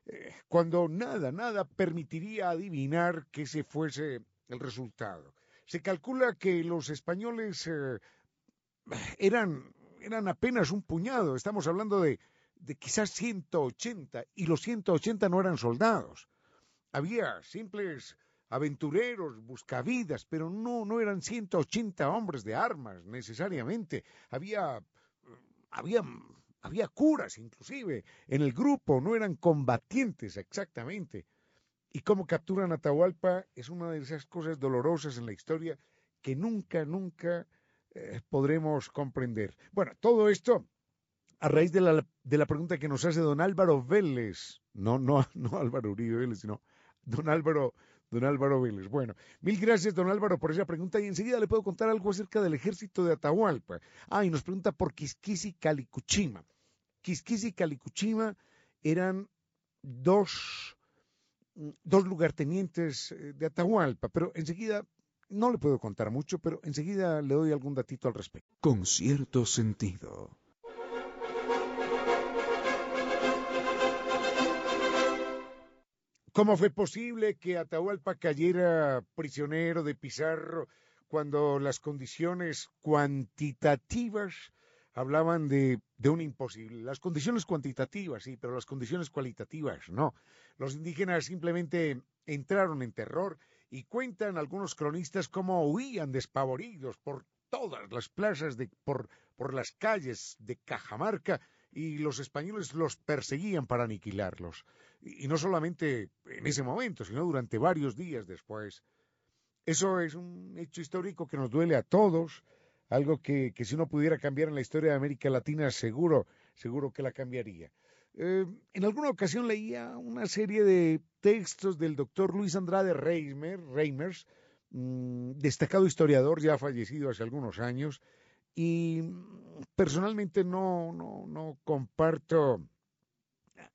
Eh, cuando nada, nada permitiría adivinar que ese fuese el resultado. Se calcula que los españoles eh, eran, eran apenas un puñado, estamos hablando de, de quizás 180, y los 180 no eran soldados. Había simples aventureros, buscavidas, pero no, no eran 180 hombres de armas necesariamente. Había, había, había curas inclusive en el grupo, no eran combatientes exactamente. Y cómo capturan a Atahualpa es una de esas cosas dolorosas en la historia que nunca, nunca eh, podremos comprender. Bueno, todo esto a raíz de la, pregunta que nos hace don Álvaro Vélez, no, no, no Álvaro Uribe Vélez, sino don Álvaro, don Álvaro Vélez. Bueno, mil gracias, don Álvaro, por esa pregunta. Y enseguida le puedo contar algo acerca del ejército de Atahualpa. Ah, y nos pregunta por Quisquis y Calicuchima. Quisquis y Calicuchima eran dos, dos lugartenientes eh, de Atahualpa, pero enseguida no le puedo contar mucho, pero enseguida le doy algún datito al respecto. Con cierto sentido. ¿Cómo fue posible que Atahualpa cayera prisionero de Pizarro cuando las condiciones cuantitativas hablaban de, de, un imposible? Las condiciones cuantitativas, sí, pero las condiciones cualitativas no. Los indígenas simplemente entraron en terror y cuentan algunos cronistas cómo huían despavoridos por todas las plazas, de, por, por las calles de Cajamarca y los españoles los perseguían para aniquilarlos. Y, no solamente en ese momento, sino durante varios días después. Eso es un hecho histórico que nos duele a todos, algo que, que si uno pudiera cambiar en la historia de América Latina, seguro, seguro que la cambiaría. Eh, en alguna ocasión leía una serie de textos del doctor Luis Andrade Reimer, Reimers, mmm, destacado historiador ya fallecido hace algunos años, y personalmente no, no, no comparto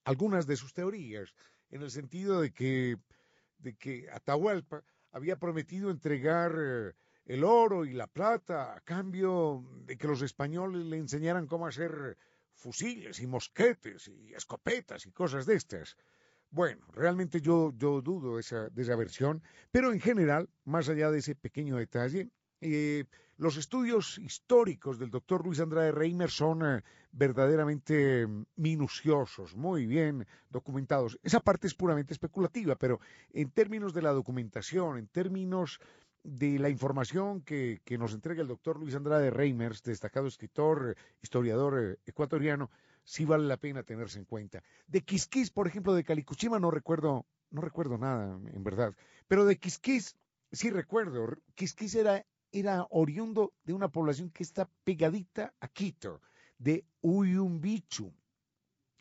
algunas de sus teorías, en el sentido de que, de que Atahualpa había prometido entregar eh, el oro y la plata a cambio de que los españoles le enseñaran cómo hacer fusiles y mosquetes y escopetas y cosas de estas. Bueno, realmente yo, yo dudo de esa, de esa versión, pero en general, más allá de ese pequeño detalle, eh, los estudios históricos del doctor Luis Andrade Reimer son eh, verdaderamente minuciosos, muy bien documentados. Esa parte es puramente especulativa, pero en términos de la documentación, en términos de la información que, que nos entrega el doctor Luis Andrade Reimers, destacado escritor, historiador eh, ecuatoriano, sí vale la pena tenerse en cuenta. De Quisquis, por ejemplo, de Calicuchima no recuerdo, no recuerdo nada, en verdad, pero de Quisquis sí recuerdo. Quisquis era era oriundo de una población que está pegadita a Quito, de Uyumbichu.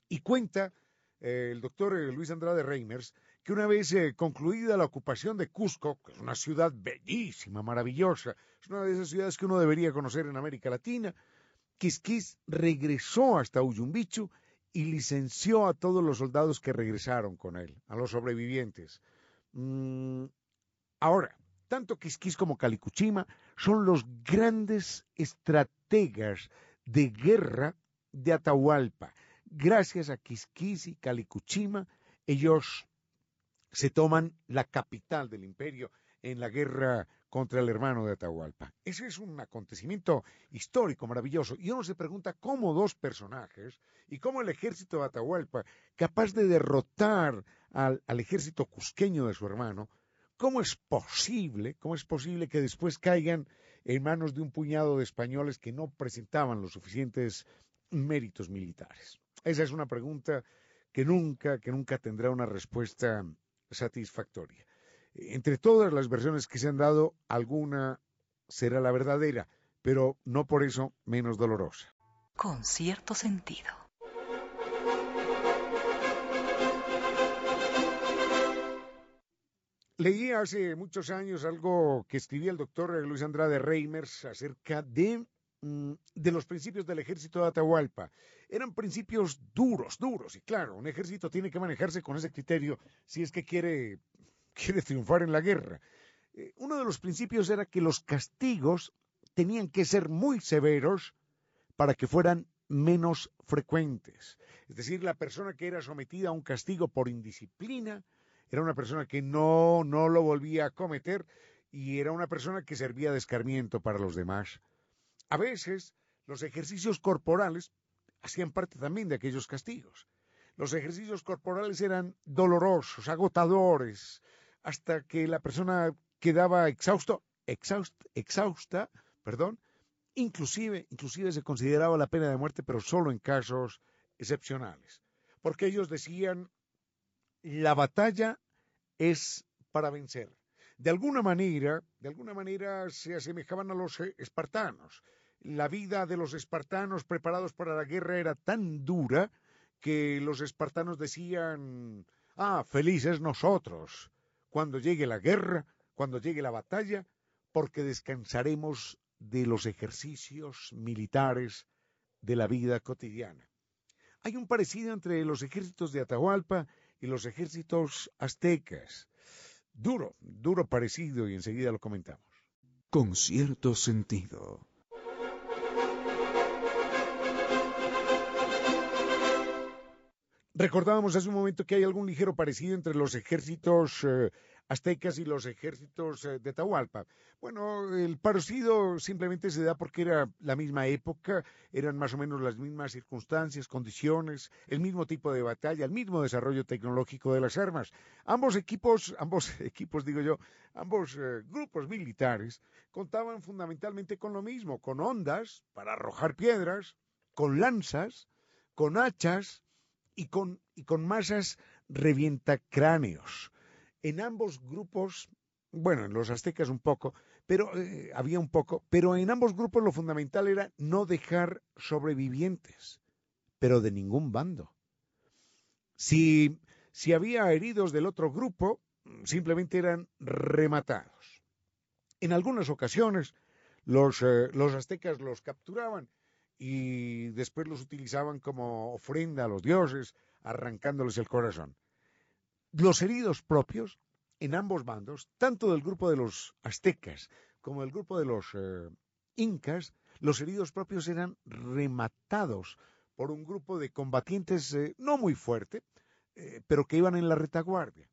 Y cuenta eh, el doctor eh, Luis Andrade Reimers que una vez eh, concluida la ocupación de Cusco, que es una ciudad bellísima, maravillosa, es una de esas ciudades que uno debería conocer en América Latina, Quisquis regresó hasta Uyumbichu y licenció a todos los soldados que regresaron con él, a los sobrevivientes. Mm, ahora, tanto Quisquis como Calicuchima son los grandes estrategas de guerra de Atahualpa. Gracias a Quisquis y Calicuchima, ellos se toman la capital del imperio en la guerra contra el hermano de Atahualpa. Ese es un acontecimiento histórico maravilloso. Y uno se pregunta cómo dos personajes y cómo el ejército de Atahualpa, capaz de derrotar al, al ejército cusqueño de su hermano, ¿Cómo es posible, cómo es posible que después caigan en manos de un puñado de españoles que no presentaban los suficientes méritos militares? Esa es una pregunta que nunca, que nunca tendrá una respuesta satisfactoria. Entre todas las versiones que se han dado, alguna será la verdadera, pero no por eso menos dolorosa. Con cierto sentido. Leí hace muchos años algo que escribía el doctor Luis Andrade Reimers acerca de, de los principios del ejército de Atahualpa. Eran principios duros, duros, y claro, un ejército tiene que manejarse con ese criterio si es que quiere, quiere triunfar en la guerra. Eh, uno de los principios era que los castigos tenían que ser muy severos para que fueran menos frecuentes. Es decir, la persona que era sometida a un castigo por indisciplina, era una persona que no, no lo volvía a cometer y era una persona que servía de escarmiento para los demás. A veces los ejercicios corporales hacían parte también de aquellos castigos. Los ejercicios corporales eran dolorosos, agotadores, hasta que la persona quedaba exhausta, perdón, inclusive, inclusive se consideraba la pena de muerte, pero solo en casos excepcionales, porque ellos decían la batalla es para vencer. De alguna manera, de alguna manera se asemejaban a los eh, espartanos. la vida de los espartanos preparados para la guerra era tan dura que los espartanos decían, ah, felices nosotros, cuando llegue la guerra, cuando llegue la batalla, porque descansaremos de los ejercicios militares de la vida cotidiana. Hay un parecido entre los ejércitos de Atahualpa y los ejércitos aztecas. Duro, duro parecido y enseguida lo comentamos. Con cierto sentido. Recordábamos hace un momento que hay algún ligero parecido entre los ejércitos eh, aztecas y los ejércitos eh, de Tahualpa. Bueno, el parecido simplemente se da porque era la misma época, eran más o menos las mismas circunstancias, condiciones, el mismo tipo de batalla, el mismo desarrollo tecnológico de las armas. Ambos equipos, ambos equipos digo yo, ambos eh, grupos militares contaban fundamentalmente con lo mismo, con ondas para arrojar piedras, con lanzas, con hachas y con, y con masas revientacráneos en ambos grupos, bueno, en los aztecas un poco, pero eh, había un poco, pero en ambos grupos lo fundamental era no dejar sobrevivientes, pero de ningún bando. Si, si había heridos del otro grupo, simplemente eran rematados. En algunas ocasiones los, eh, los aztecas los capturaban y después los utilizaban como ofrenda a los dioses, arrancándoles el corazón los heridos propios en ambos bandos, tanto del grupo de los aztecas como del grupo de los eh, incas, los heridos propios eran rematados por un grupo de combatientes eh, no muy fuerte, eh, pero que iban en la retaguardia.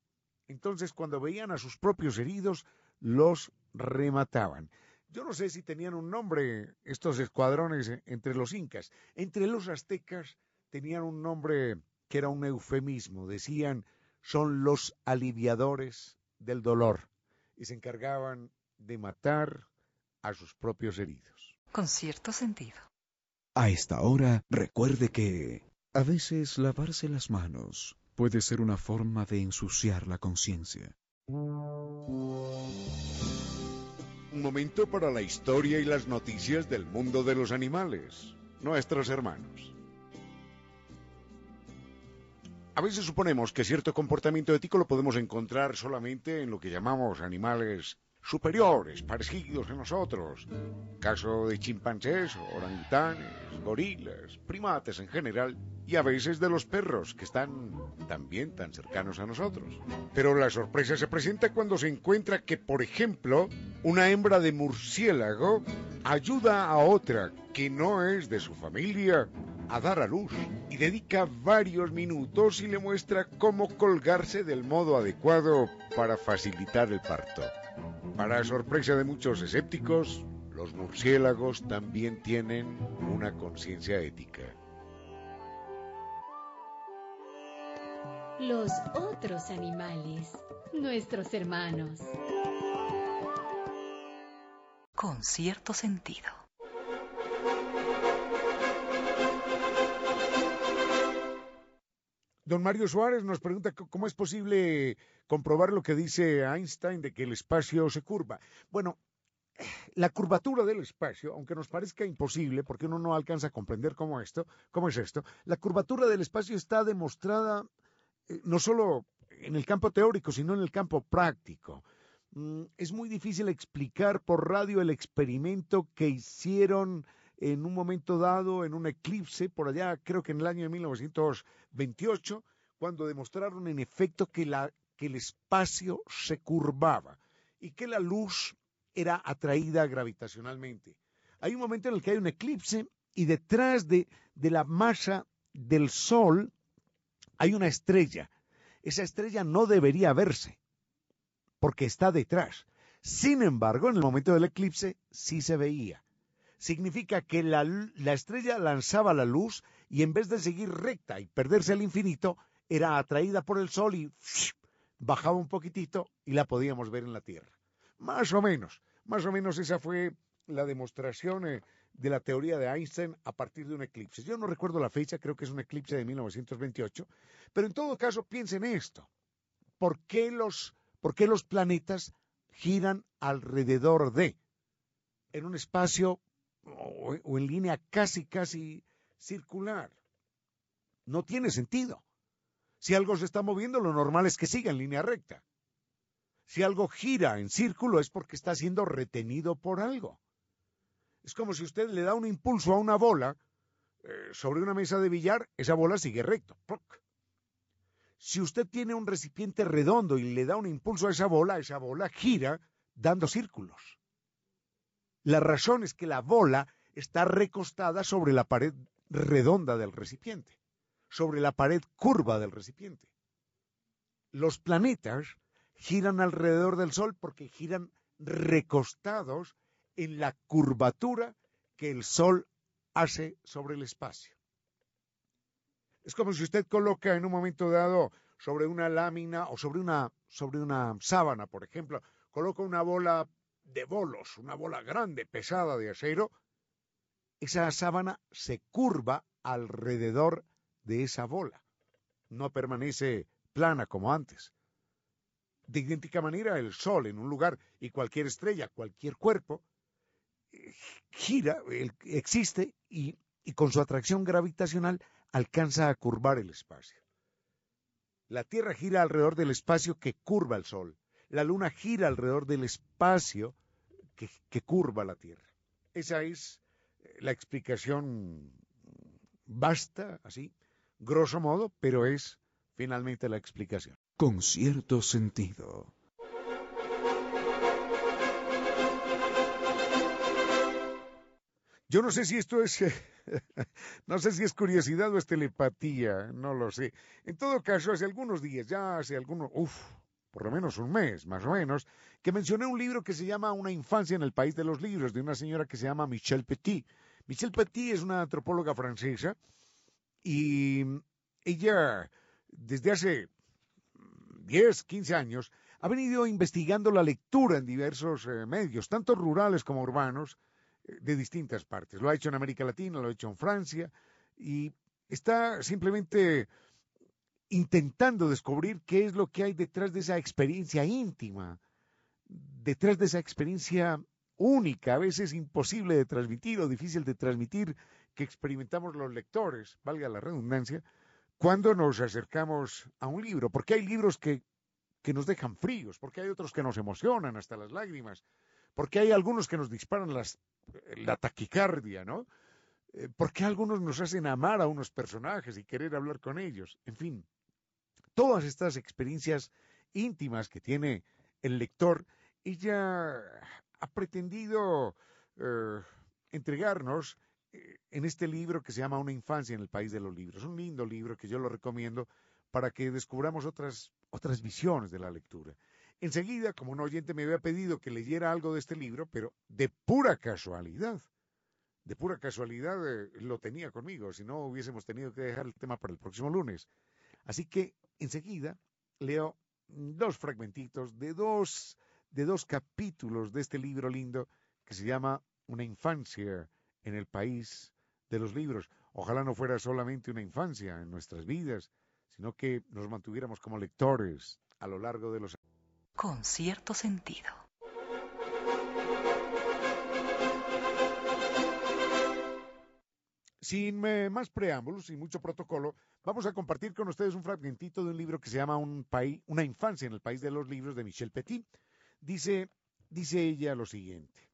Entonces, cuando veían a sus propios heridos, los remataban. Yo no sé si tenían un nombre estos escuadrones entre los incas. Entre los aztecas tenían un nombre que era un eufemismo. Decían son los aliviadores del dolor y se encargaban de matar a sus propios heridos. Con cierto sentido. A esta hora, recuerde que a veces lavarse las manos puede ser una forma de ensuciar la conciencia. Un momento para la historia y las noticias del mundo de los animales, nuestros hermanos. A veces suponemos que cierto comportamiento ético lo podemos encontrar solamente en lo que llamamos animales superiores, parecidos a nosotros. Caso de chimpancés, orangutanes, gorilas, primates en general y a veces de los perros, que están también tan cercanos a nosotros. Pero la sorpresa se presenta cuando se encuentra que, por ejemplo, una hembra de murciélago ayuda a otra que no es de su familia a dar a luz y dedica varios minutos y le muestra cómo colgarse del modo adecuado para facilitar el parto. Para sorpresa de muchos escépticos, los murciélagos también tienen una conciencia ética. Los otros animales, nuestros hermanos. Con cierto sentido. Don Mario Suárez nos pregunta cómo es posible comprobar lo que dice Einstein de que el espacio se curva. Bueno, la curvatura del espacio, aunque nos parezca imposible, porque uno no alcanza a comprender cómo esto, cómo es esto, la curvatura del espacio está demostrada eh, no solo en el campo teórico, sino en el campo práctico. Mm, es muy difícil explicar por radio el experimento que hicieron en un momento dado, en un eclipse, por allá, creo que en el año de 1928, cuando demostraron en efecto que, el espacio se curvaba y que la luz era atraída gravitacionalmente. Hay un momento en el que hay un eclipse y detrás de, de la masa del Sol hay una estrella. Esa estrella no debería verse porque está detrás. Sin embargo, en el momento del eclipse sí se veía significa que la, estrella lanzaba la luz y en vez de seguir recta y perderse al infinito, era atraída por el sol y bajaba un poquitito y la podíamos ver en la Tierra. Más o menos, más o menos esa fue la demostración eh, de la teoría de Einstein a partir de un eclipse. Yo no recuerdo la fecha, creo que es un eclipse de 1928, pero en todo caso piensen esto. ¿Por qué los, por qué los planetas giran alrededor de, en un espacio o en línea casi, casi circular. No tiene sentido. Si algo se está moviendo, lo normal es que siga en línea recta. Si algo gira en círculo es porque está siendo retenido por algo. Es como si usted le da un impulso a una bola eh, sobre una mesa de billar, esa bola sigue recto. Si usted tiene un recipiente redondo y le da un impulso a esa bola, esa bola gira dando círculos. La razón es que la bola está recostada sobre la pared redonda del recipiente, sobre la pared curva del recipiente. Los planetas giran alrededor del Sol porque giran recostados en la curvatura que el Sol hace sobre el espacio. Es como si usted coloca en un momento dado sobre una lámina o sobre una, sobre una sábana, por ejemplo, coloca una bola de bolos, una bola grande, pesada de acero, esa sábana se curva alrededor de esa bola. No permanece plana como antes. De idéntica manera, el Sol en un lugar y cualquier estrella, cualquier cuerpo, gira, existe y, con su atracción gravitacional alcanza a curvar el espacio. La Tierra gira alrededor del espacio que curva el Sol. La Luna gira alrededor del espacio que curva la Tierra. Esa es la explicación basta, así, grosso modo, pero es finalmente la explicación. Con cierto sentido. Yo no sé si esto es, no sé si es curiosidad o es telepatía, no lo sé. En todo caso, hace algunos días, ya hace algunos, uff, por lo menos un mes, más o menos, que mencioné un libro que se llama Una infancia en el país de los libros, de una señora que se llama Michelle Petit. Michelle Petit es una antropóloga francesa y ella, desde hace 10, 15 años, ha venido investigando la lectura en diversos eh, medios, tanto rurales como urbanos, eh, de distintas partes. Lo ha hecho en América Latina, lo ha hecho en Francia y está simplemente intentando descubrir qué es lo que hay detrás de esa experiencia íntima, detrás de esa experiencia única, a veces imposible de transmitir o difícil de transmitir que experimentamos los lectores, valga la redundancia, cuando nos acercamos a un libro, porque hay libros que, que nos dejan fríos, porque hay otros que nos emocionan hasta las lágrimas, porque hay algunos que nos disparan la taquicardia, ¿no? Eh, porque algunos nos hacen amar a unos personajes y querer hablar con ellos, en fin, todas estas experiencias íntimas que tiene el lector, ella ha pretendido eh, entregarnos eh, en este libro que se llama Una infancia en el país de los libros. Un lindo libro que yo lo recomiendo para que descubramos otras, otras visiones de la lectura. Enseguida, como un oyente me había pedido que leyera algo de este libro, pero de pura casualidad, de pura casualidad eh, lo tenía conmigo, si no hubiésemos tenido que dejar el tema para el próximo lunes. Así que enseguida leo dos fragmentitos de dos, de dos capítulos de este libro lindo que se llama Una infancia en el país de los libros. Ojalá no fuera solamente una infancia en nuestras vidas, sino que nos mantuviéramos como lectores a lo largo de los años. Con cierto sentido. Sin más preámbulos, y mucho protocolo, vamos a compartir con ustedes un fragmentito de un libro que se llama un país, Una infancia en el país de los libros de Michel Petit. Dice, dice ella lo siguiente.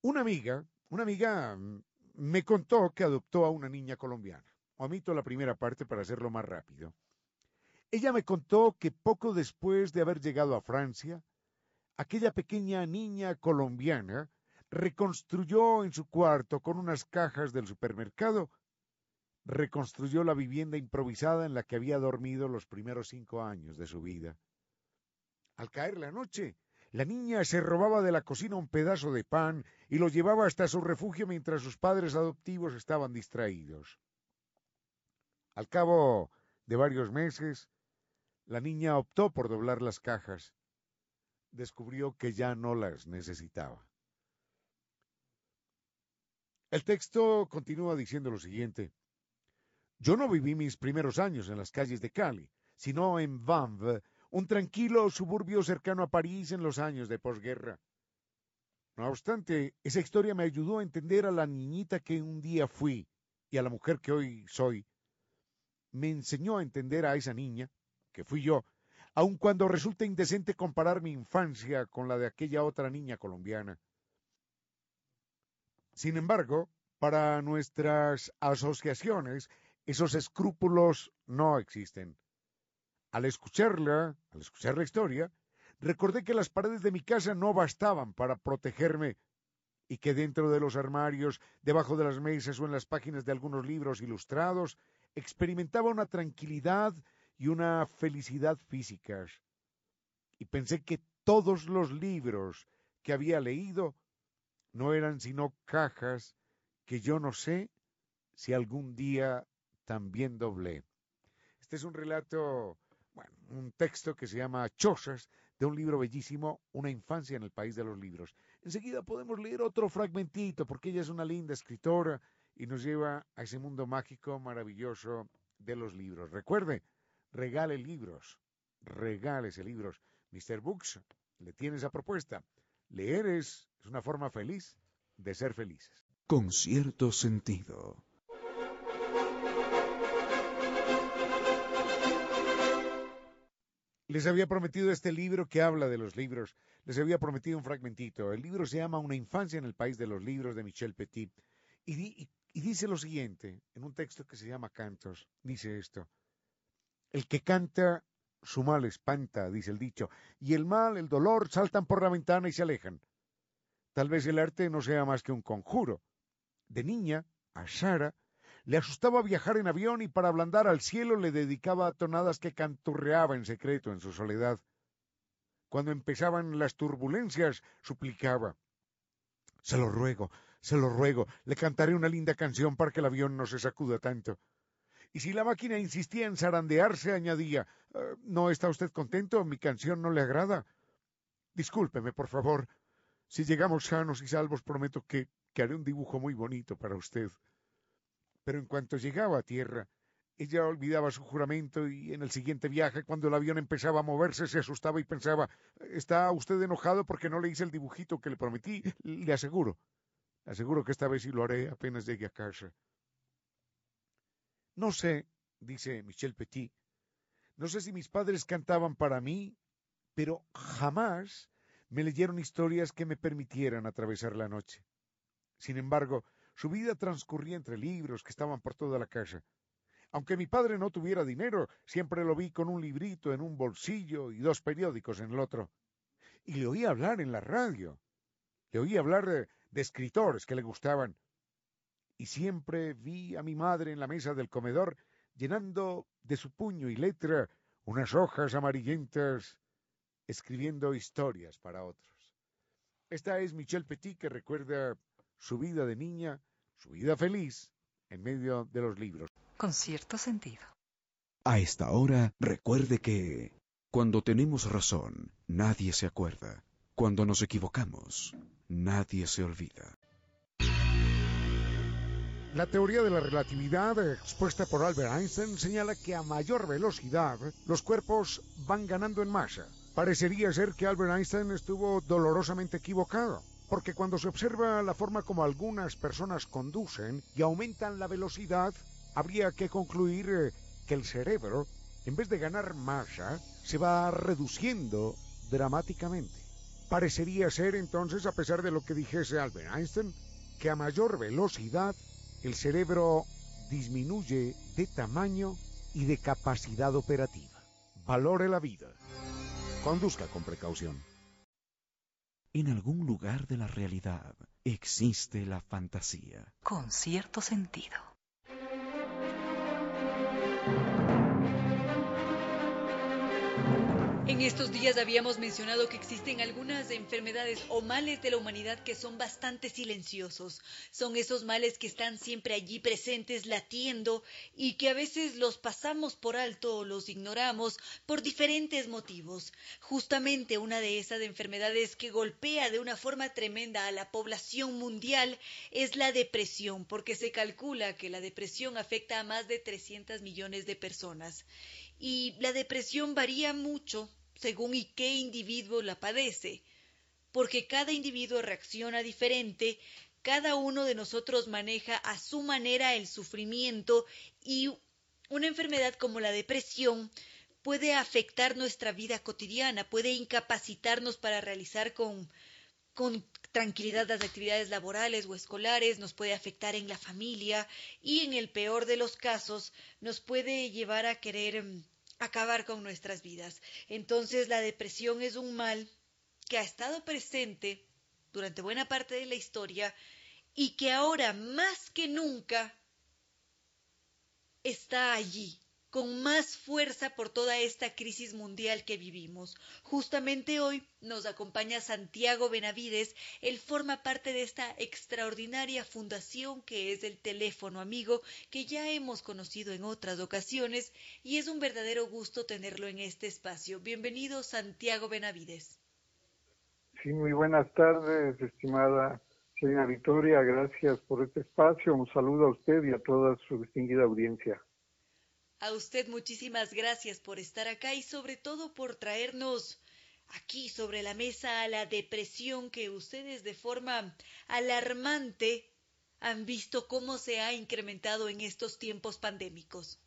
Una amiga, una amiga mm, me contó que adoptó a una niña colombiana. Omito la primera parte para hacerlo más rápido. Ella me contó que poco después de haber llegado a Francia, aquella pequeña niña colombiana reconstruyó en su cuarto con unas cajas del supermercado, reconstruyó la vivienda improvisada en la que había dormido los primeros cinco años de su vida. Al caer la noche, la niña se robaba de la cocina un pedazo de pan y lo llevaba hasta su refugio mientras sus padres adoptivos estaban distraídos. Al cabo de varios meses, la niña optó por doblar las cajas. Descubrió que ya no las necesitaba. El texto continúa diciendo lo siguiente. Yo no viví mis primeros años en las calles de Cali, sino en Vanves, un tranquilo suburbio cercano a París en los años de posguerra. No obstante, esa historia me ayudó a entender a la niñita que un día fui y a la mujer que hoy soy. Me enseñó a entender a esa niña, que fui yo, aun cuando resulta indecente comparar mi infancia con la de aquella otra niña colombiana. Sin embargo, para nuestras asociaciones, esos escrúpulos no existen. Al escucharla, al escuchar la historia, recordé que las paredes de mi casa no bastaban para protegerme y que dentro de los armarios, debajo de las mesas o en las páginas de algunos libros ilustrados, experimentaba una tranquilidad y una felicidad físicas. Y pensé que todos los libros que había leído no eran sino cajas que yo no sé si algún día también doblé. Este es un relato bueno, un texto que se llama Chozas, de un libro bellísimo, Una infancia en el país de los libros. Enseguida podemos leer otro fragmentito, porque ella es una linda escritora y nos lleva a ese mundo mágico maravilloso de los libros. Recuerde, regale libros, regálese libros. Mr. Books le tiene esa propuesta. Leer es, es una forma feliz de ser felices. Con cierto sentido. Les había prometido este libro que habla de los libros. Les había prometido un fragmentito. El libro se llama Una infancia en el país de los libros de Michel Petit. Y, dice lo siguiente, en un texto que se llama Cantos, dice esto. El que canta, su mal espanta, dice el dicho, y el mal, el dolor, saltan por la ventana y se alejan. Tal vez el arte no sea más que un conjuro. De niña, a Sara, le asustaba viajar en avión y para ablandar al cielo le dedicaba tonadas que canturreaba en secreto en su soledad. Cuando empezaban las turbulencias, suplicaba. Se lo ruego, se lo ruego, le cantaré una linda canción para que el avión no se sacuda tanto. Y si la máquina insistía en zarandearse, añadía eh, ¿No está usted contento? Mi canción no le agrada. Discúlpeme, por favor. Si llegamos sanos y salvos, prometo que, que haré un dibujo muy bonito para usted pero en cuanto llegaba a tierra, ella olvidaba su juramento y en el siguiente viaje, cuando el avión empezaba a moverse, se asustaba y pensaba, ¿está usted enojado porque no le hice el dibujito que le prometí? Le aseguro, aseguro que esta vez sí lo haré apenas llegue a casa. No sé, dice Michel Petit, no sé si mis padres cantaban para mí, pero jamás me leyeron historias que me permitieran atravesar la noche. Sin embargo, su vida transcurría entre libros que estaban por toda la casa. Aunque mi padre no tuviera dinero, siempre lo vi con un librito en un bolsillo y dos periódicos en el otro. Y le oí hablar en la radio. Le oí hablar de, de escritores que le gustaban. Y siempre vi a mi madre en la mesa del comedor llenando de su puño y letra unas hojas amarillentas, escribiendo historias para otros. Esta es Michelle Petit que recuerda su vida de niña, su vida feliz, en medio de los libros. Con cierto sentido. A esta hora, recuerde que cuando tenemos razón, nadie se acuerda. Cuando nos equivocamos, nadie se olvida. La teoría de la relatividad expuesta por Albert Einstein señala que a mayor velocidad los cuerpos van ganando en masa. Parecería ser que Albert Einstein estuvo dolorosamente equivocado porque cuando se observa la forma como algunas personas conducen y aumentan la velocidad, habría que concluir eh, que el cerebro, en vez de ganar masa, se va reduciendo dramáticamente. Parecería ser entonces, a pesar de lo que dijese Albert Einstein, que a mayor velocidad el cerebro disminuye de tamaño y de capacidad operativa. Valore la vida. Conduzca con precaución. En algún lugar de la realidad existe la fantasía. Con cierto sentido. Estos días habíamos mencionado que existen algunas enfermedades o males de la humanidad que son bastante silenciosos. Son esos males que están siempre allí presentes, latiendo, y que a veces los pasamos por alto o los ignoramos por diferentes motivos. Justamente una de esas enfermedades que golpea de una forma tremenda a la población mundial es la depresión, porque se calcula que la depresión afecta a más de 300 millones de personas. Y la depresión varía mucho según y qué individuo la padece. porque cada individuo reacciona diferente, cada uno de nosotros maneja a su manera el sufrimiento y una enfermedad como la depresión puede afectar nuestra vida cotidiana, puede incapacitarnos para realizar con, con tranquilidad las actividades laborales o escolares, nos puede afectar en la familia y en el peor de los casos nos puede llevar a querer mm, acabar con nuestras vidas. Entonces la depresión es un mal que ha estado presente durante buena parte de la historia y que ahora más que nunca está allí, con más fuerza por toda esta crisis mundial que vivimos. Justamente hoy nos acompaña Santiago Benavides. Él forma parte de esta extraordinaria fundación que es el teléfono amigo que ya hemos conocido en otras ocasiones y es un verdadero gusto tenerlo en este espacio. Bienvenido Santiago Benavides. Sí, muy buenas tardes, estimada señora Victoria. Gracias por este espacio. Un saludo a usted y a toda su distinguida audiencia. A usted muchísimas gracias por estar acá y sobre todo por traernos aquí sobre la mesa a la depresión que ustedes de forma alarmante han visto cómo se ha incrementado en estos tiempos pandémicos.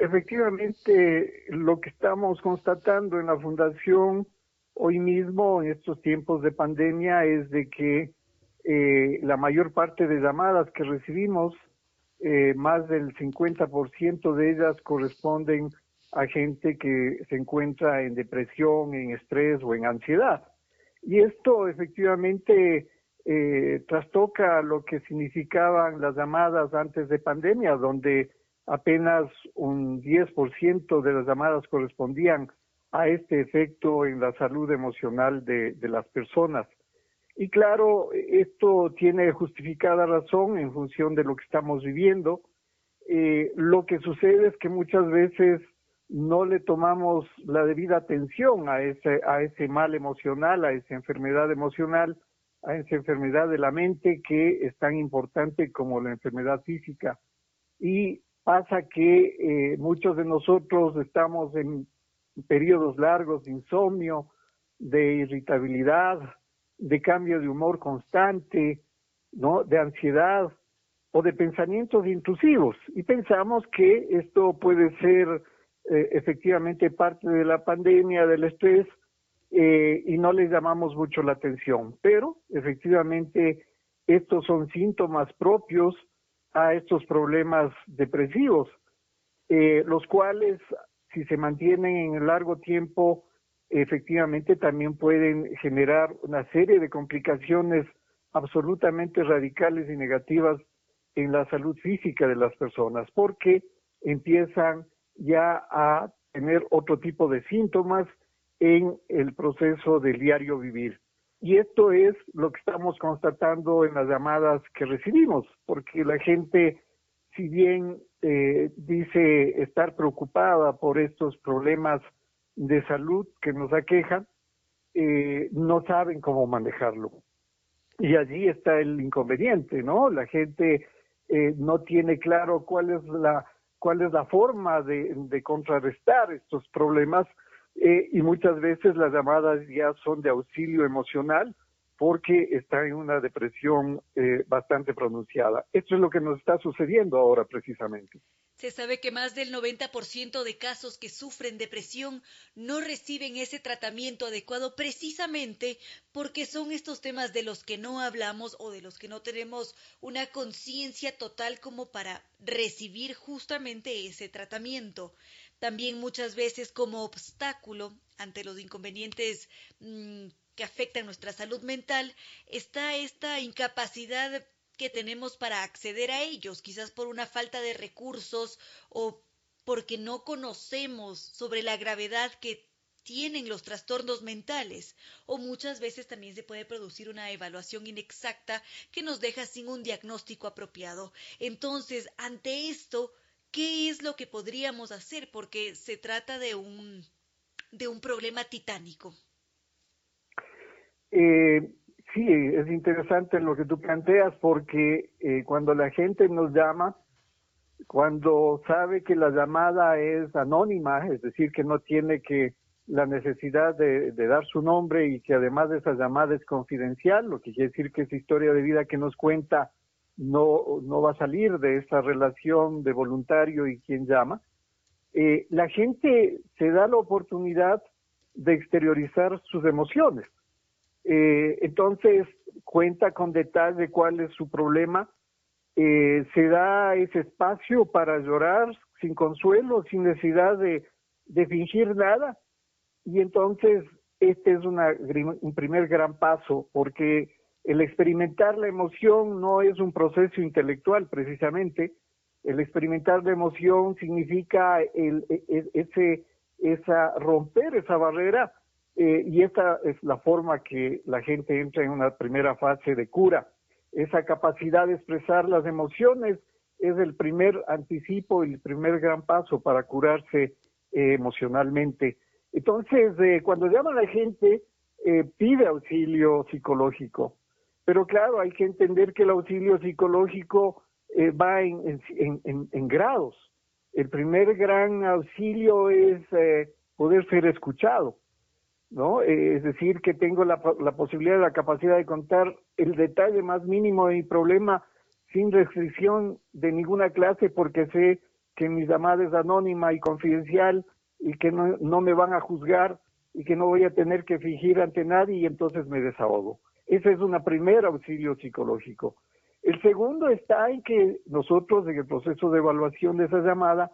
Efectivamente, lo que estamos constatando en la Fundación hoy mismo, en estos tiempos de pandemia, es de que eh, la mayor parte de llamadas que recibimos, eh, más del 50% de ellas corresponden a gente que se encuentra en depresión, en estrés o en ansiedad. Y esto efectivamente eh, trastoca lo que significaban las llamadas antes de pandemia, donde apenas un 10% de las llamadas correspondían a este efecto en la salud emocional de, las personas. Y claro, esto tiene justificada razón en función de lo que estamos viviendo. Eh, lo que sucede es que muchas veces no le tomamos la debida atención a ese, a ese mal emocional, a esa enfermedad emocional, a esa enfermedad de la mente que es tan importante como la enfermedad física. Y pasa que eh, muchos de nosotros estamos en periodos largos de insomnio, de irritabilidad, de cambio de humor constante, ¿no? de ansiedad o de pensamientos intrusivos. Y pensamos que esto puede ser eh, efectivamente parte de la pandemia, del estrés, eh, y no les llamamos mucho la atención. Pero efectivamente estos son síntomas propios a estos problemas depresivos, eh, los cuales si se mantienen en largo tiempo, efectivamente también pueden generar una serie de complicaciones absolutamente radicales y negativas en la salud física de las personas, porque empiezan ya a tener otro tipo de síntomas en el proceso del diario vivir. Y esto es lo que estamos constatando en las llamadas que recibimos, porque la gente, si bien eh, dice estar preocupada por estos problemas de salud que nos aquejan, eh, no saben cómo manejarlo. Y allí está el inconveniente, ¿no? La gente eh, no tiene claro cuál es la cuál es la forma de, de contrarrestar estos problemas y muchas veces las llamadas ya son de auxilio emocional porque está en una depresión eh, bastante pronunciada. Esto es lo que nos está sucediendo ahora precisamente. Se sabe que más del 90% de casos que sufren depresión no reciben ese tratamiento adecuado precisamente porque son estos temas de los que no hablamos o de los que no tenemos una conciencia total como para recibir justamente ese tratamiento. También muchas veces como obstáculo ante los inconvenientes mm, que afectan nuestra salud mental, está esta incapacidad que tenemos para acceder a ellos, quizás por una falta de recursos o porque no conocemos sobre la gravedad que tienen los trastornos mentales o muchas veces también se puede producir una evaluación inexacta que nos deja sin un diagnóstico apropiado. Entonces, ante esto, ¿qué es lo que podríamos hacer? Porque se trata de un de un problema titánico. Eh, sí, es interesante lo que tú planteas porque eh, cuando la gente nos llama, cuando sabe que la llamada es anónima, es decir, que no tiene que la necesidad de, dar su nombre y que además de esa llamada es confidencial, lo que quiere decir que esa historia de vida que nos cuenta no, no va a salir de esa relación de voluntario y quien llama, eh, la gente se da la oportunidad de exteriorizar sus emociones. Eh, entonces cuenta con detalle cuál es su problema, eh, se da ese espacio para llorar sin consuelo, sin necesidad de, de fingir nada. Y entonces este es una, un primer gran paso, porque el experimentar la emoción no es un proceso intelectual precisamente, el experimentar la emoción significa el, ese, esa, romper esa barrera eh, y esta es la forma que la gente entra en una primera fase de cura. Esa capacidad de expresar las emociones es el primer anticipo y el primer gran paso para curarse eh, emocionalmente. Entonces, eh, cuando llama la gente, pide auxilio psicológico. Pero claro, hay que entender que el auxilio psicológico eh, va en, en, grados. El primer gran auxilio es eh, poder ser escuchado, ¿no? Es decir, que tengo la, la posibilidad, la capacidad de contar el detalle más mínimo de mi problema sin restricción de ninguna clase porque sé que mi llamada es anónima y confidencial y que no, no me van a juzgar y que no voy a tener que fingir ante nadie y entonces me desahogo. Ese es un primer auxilio psicológico. El segundo está en que nosotros en el proceso de evaluación de esa llamada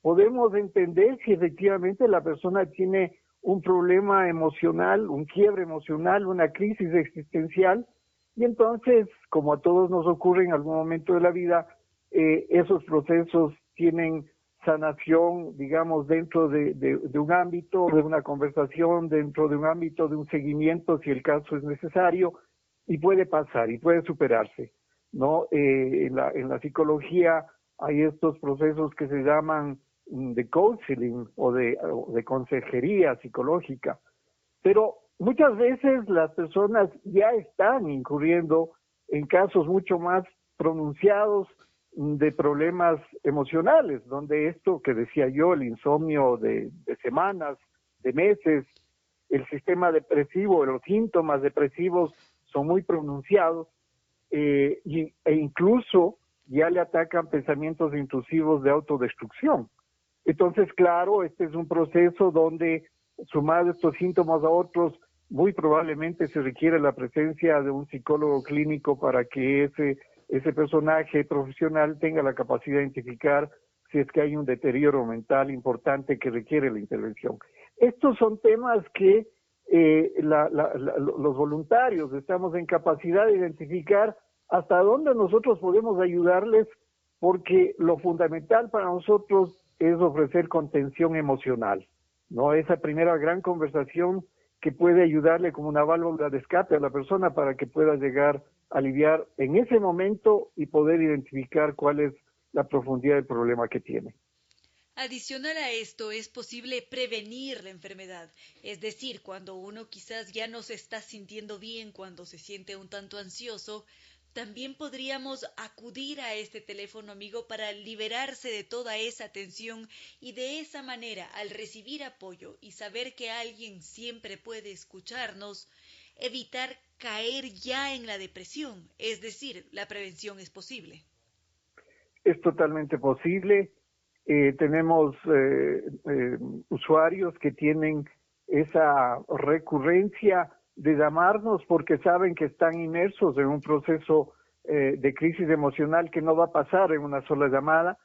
podemos entender si efectivamente la persona tiene un problema emocional, un quiebre emocional, una crisis existencial, y entonces, como a todos nos ocurre en algún momento de la vida, eh, esos procesos tienen sanación, digamos, dentro de, de, un ámbito, de una conversación, dentro de un ámbito de un seguimiento, si el caso es necesario, y puede pasar y puede superarse. ¿no? Eh, en, la, en la psicología hay estos procesos que se llaman de counseling o de, de consejería psicológica, pero muchas veces las personas ya están incurriendo en casos mucho más pronunciados de problemas emocionales, donde esto que decía yo, el insomnio de, de semanas, de meses, el sistema depresivo, los síntomas depresivos son muy pronunciados eh, y, e incluso ya le atacan pensamientos intrusivos de autodestrucción. Entonces, claro, este es un proceso donde, sumado estos síntomas a otros, muy probablemente se requiere la presencia de un psicólogo clínico para que ese, ese personaje profesional tenga la capacidad de identificar si es que hay un deterioro mental importante que requiere la intervención. Estos son temas que eh, los voluntarios estamos en capacidad de identificar hasta dónde nosotros podemos ayudarles, porque lo fundamental para nosotros es ofrecer contención emocional, ¿no? Esa primera gran conversación que puede ayudarle como una válvula de escape a la persona para que pueda llegar a aliviar en ese momento y poder identificar cuál es la profundidad del problema que tiene. Adicional a esto, es posible prevenir la enfermedad, es decir, cuando uno quizás ya no se está sintiendo bien, cuando se siente un tanto ansioso, también podríamos acudir a este teléfono amigo para liberarse de toda esa tensión y de esa manera, al recibir apoyo y saber que alguien siempre puede escucharnos, evitar caer ya en la depresión, es decir, la prevención es posible. Es totalmente posible eh, tenemos eh, eh, usuarios que tienen esa recurrencia de llamarnos porque saben que están inmersos en un proceso de crisis emocional que no va a pasar en una sola llamada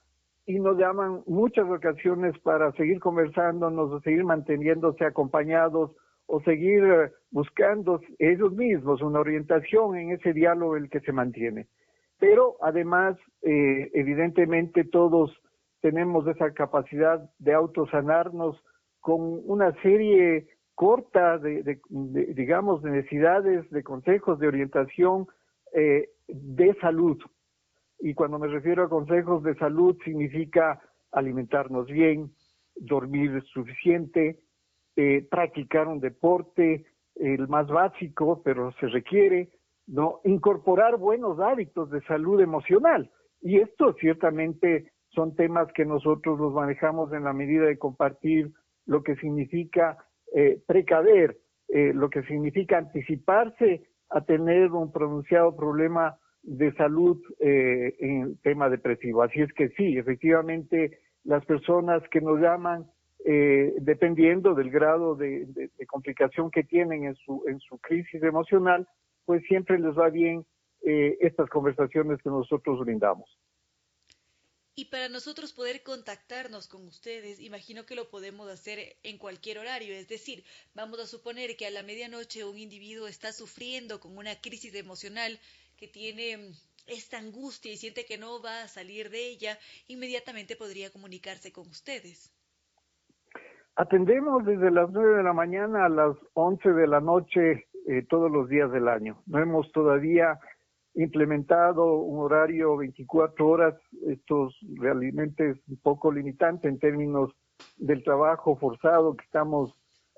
y nos llaman muchas ocasiones para seguir conversándonos o seguir manteniéndose acompañados o seguir buscando ellos mismos una orientación en ese diálogo el que se mantiene. Pero además, evidentemente todos tenemos esa capacidad de autosanarnos con una serie corta de, digamos, de necesidades, de consejos, de orientación eh, de salud. Y cuando me refiero a consejos de salud significa alimentarnos bien, dormir suficiente, eh, practicar un deporte, el más básico, pero se requiere, ¿no? Incorporar buenos hábitos de salud emocional. Y esto ciertamente son temas que nosotros los manejamos en la medida de compartir lo que significa eh, precaver, eh, lo que significa anticiparse a tener un pronunciado problema de salud eh, en tema depresivo. Así es que sí, efectivamente, las personas que nos llaman, eh, dependiendo del grado de, complicación que tienen en su, en su crisis emocional, pues siempre les va bien eh, estas conversaciones que nosotros brindamos. Y para nosotros poder contactarnos con ustedes, imagino que lo podemos hacer en cualquier horario. Es decir, vamos a suponer que a la medianoche un individuo está sufriendo con una crisis emocional que tiene mm, esta angustia y siente que no va a salir de ella, inmediatamente podría comunicarse con ustedes. Atendemos desde las 9 de la mañana a las 11 de la noche eh, todos los días del año. No hemos todavía implementado un horario 24 horas. Esto realmente es un poco limitante en términos del trabajo forzado que estamos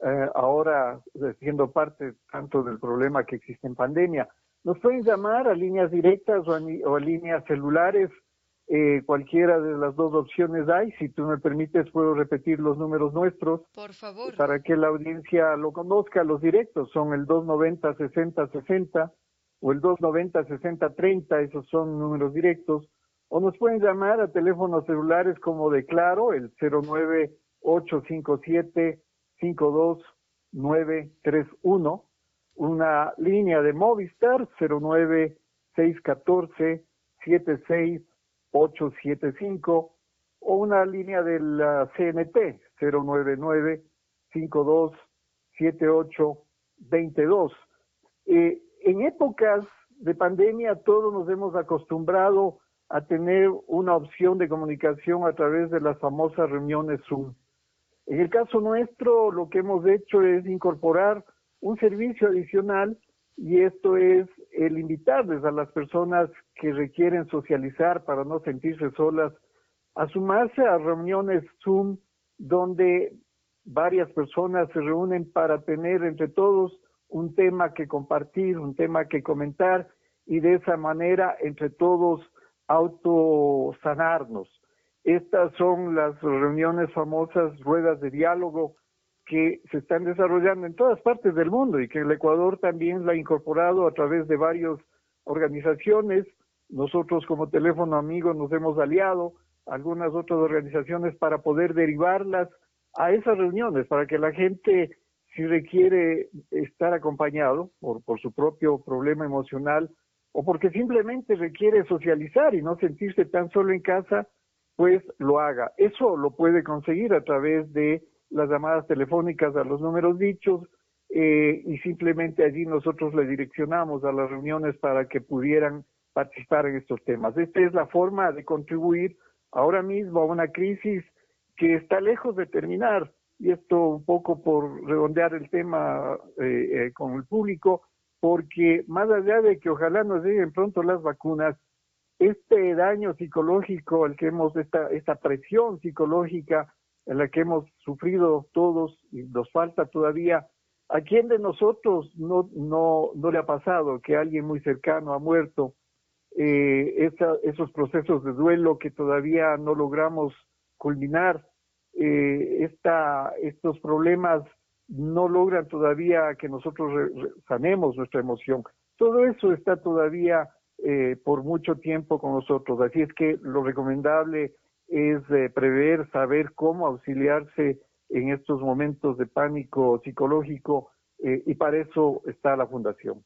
eh, ahora siendo parte tanto del problema que existe en pandemia. Nos pueden llamar a líneas directas o a, líneas celulares. Eh, cualquiera de las dos opciones hay. Si tú me permites, puedo repetir los números nuestros. Por favor. Para que la audiencia lo conozca. Los directos son el 290-6060 o el 290-6030. Esos son números directos. O nos pueden llamar a teléfonos celulares como de Claro, el 09857 52931 una línea de Movistar 09614 76875 o una línea de la CNT 099 52 78 22. En épocas de pandemia todos nos hemos acostumbrado a tener una opción de comunicación a través de las famosas reuniones Zoom. En el caso nuestro, lo que hemos hecho es incorporar un servicio adicional y esto es el invitarles a las personas que requieren socializar para no sentirse solas a sumarse a reuniones Zoom donde varias personas se reúnen para tener entre todos un tema que compartir, un tema que comentar y de esa manera entre todos autosanarnos. Estas son las reuniones famosas, ruedas de diálogo, que se están desarrollando en todas partes del mundo y que el Ecuador también la ha incorporado a través de varias organizaciones. Nosotros como teléfono amigo nos hemos aliado a algunas otras organizaciones para poder derivarlas a esas reuniones, para que la gente, si requiere estar acompañado por, por su propio problema emocional o porque simplemente requiere socializar y no sentirse tan solo en casa, pues lo haga. Eso lo puede conseguir a través de las llamadas telefónicas a los números dichos eh, y simplemente allí nosotros le direccionamos a las reuniones para que pudieran participar en estos temas. Esta es la forma de contribuir ahora mismo a una crisis que está lejos de terminar y esto un poco por redondear el tema eh, eh, con el público, porque más allá de que ojalá nos lleguen pronto las vacunas, este daño psicológico al que hemos, esta, esta presión psicológica en la que hemos sufrido todos y nos falta todavía. ¿A quién de nosotros no, no, no le ha pasado que alguien muy cercano ha muerto? Eh, esos procesos de duelo que todavía no logramos culminar, eh, esta, estos problemas no logran todavía que nosotros sanemos nuestra emoción. Todo eso está todavía eh, por mucho tiempo con nosotros. Así es que lo recomendable es eh, prever, saber cómo auxiliarse en estos momentos de pánico psicológico eh, y para eso está la fundación.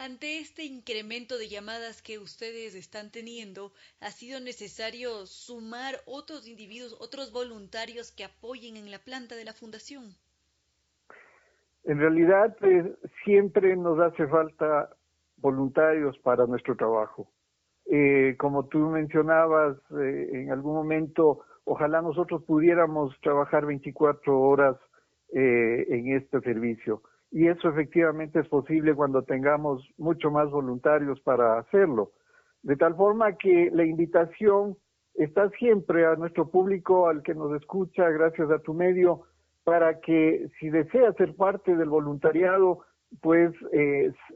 Ante este incremento de llamadas que ustedes están teniendo, ¿ha sido necesario sumar otros individuos, otros voluntarios que apoyen en la planta de la fundación? En realidad, pues, siempre nos hace falta voluntarios para nuestro trabajo. Eh, como tú mencionabas eh, en algún momento, ojalá nosotros pudiéramos trabajar 24 horas eh, en este servicio. Y eso efectivamente es posible cuando tengamos mucho más voluntarios para hacerlo. De tal forma que la invitación está siempre a nuestro público, al que nos escucha, gracias a tu medio, para que si desea ser parte del voluntariado, pues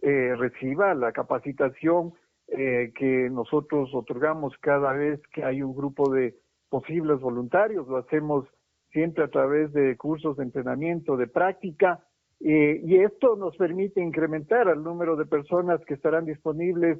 reciba la capacitación eh, que nosotros otorgamos cada vez que hay un grupo de posibles voluntarios. Lo hacemos siempre a través de cursos de entrenamiento, de práctica, eh, y esto nos permite incrementar el número de personas que estarán disponibles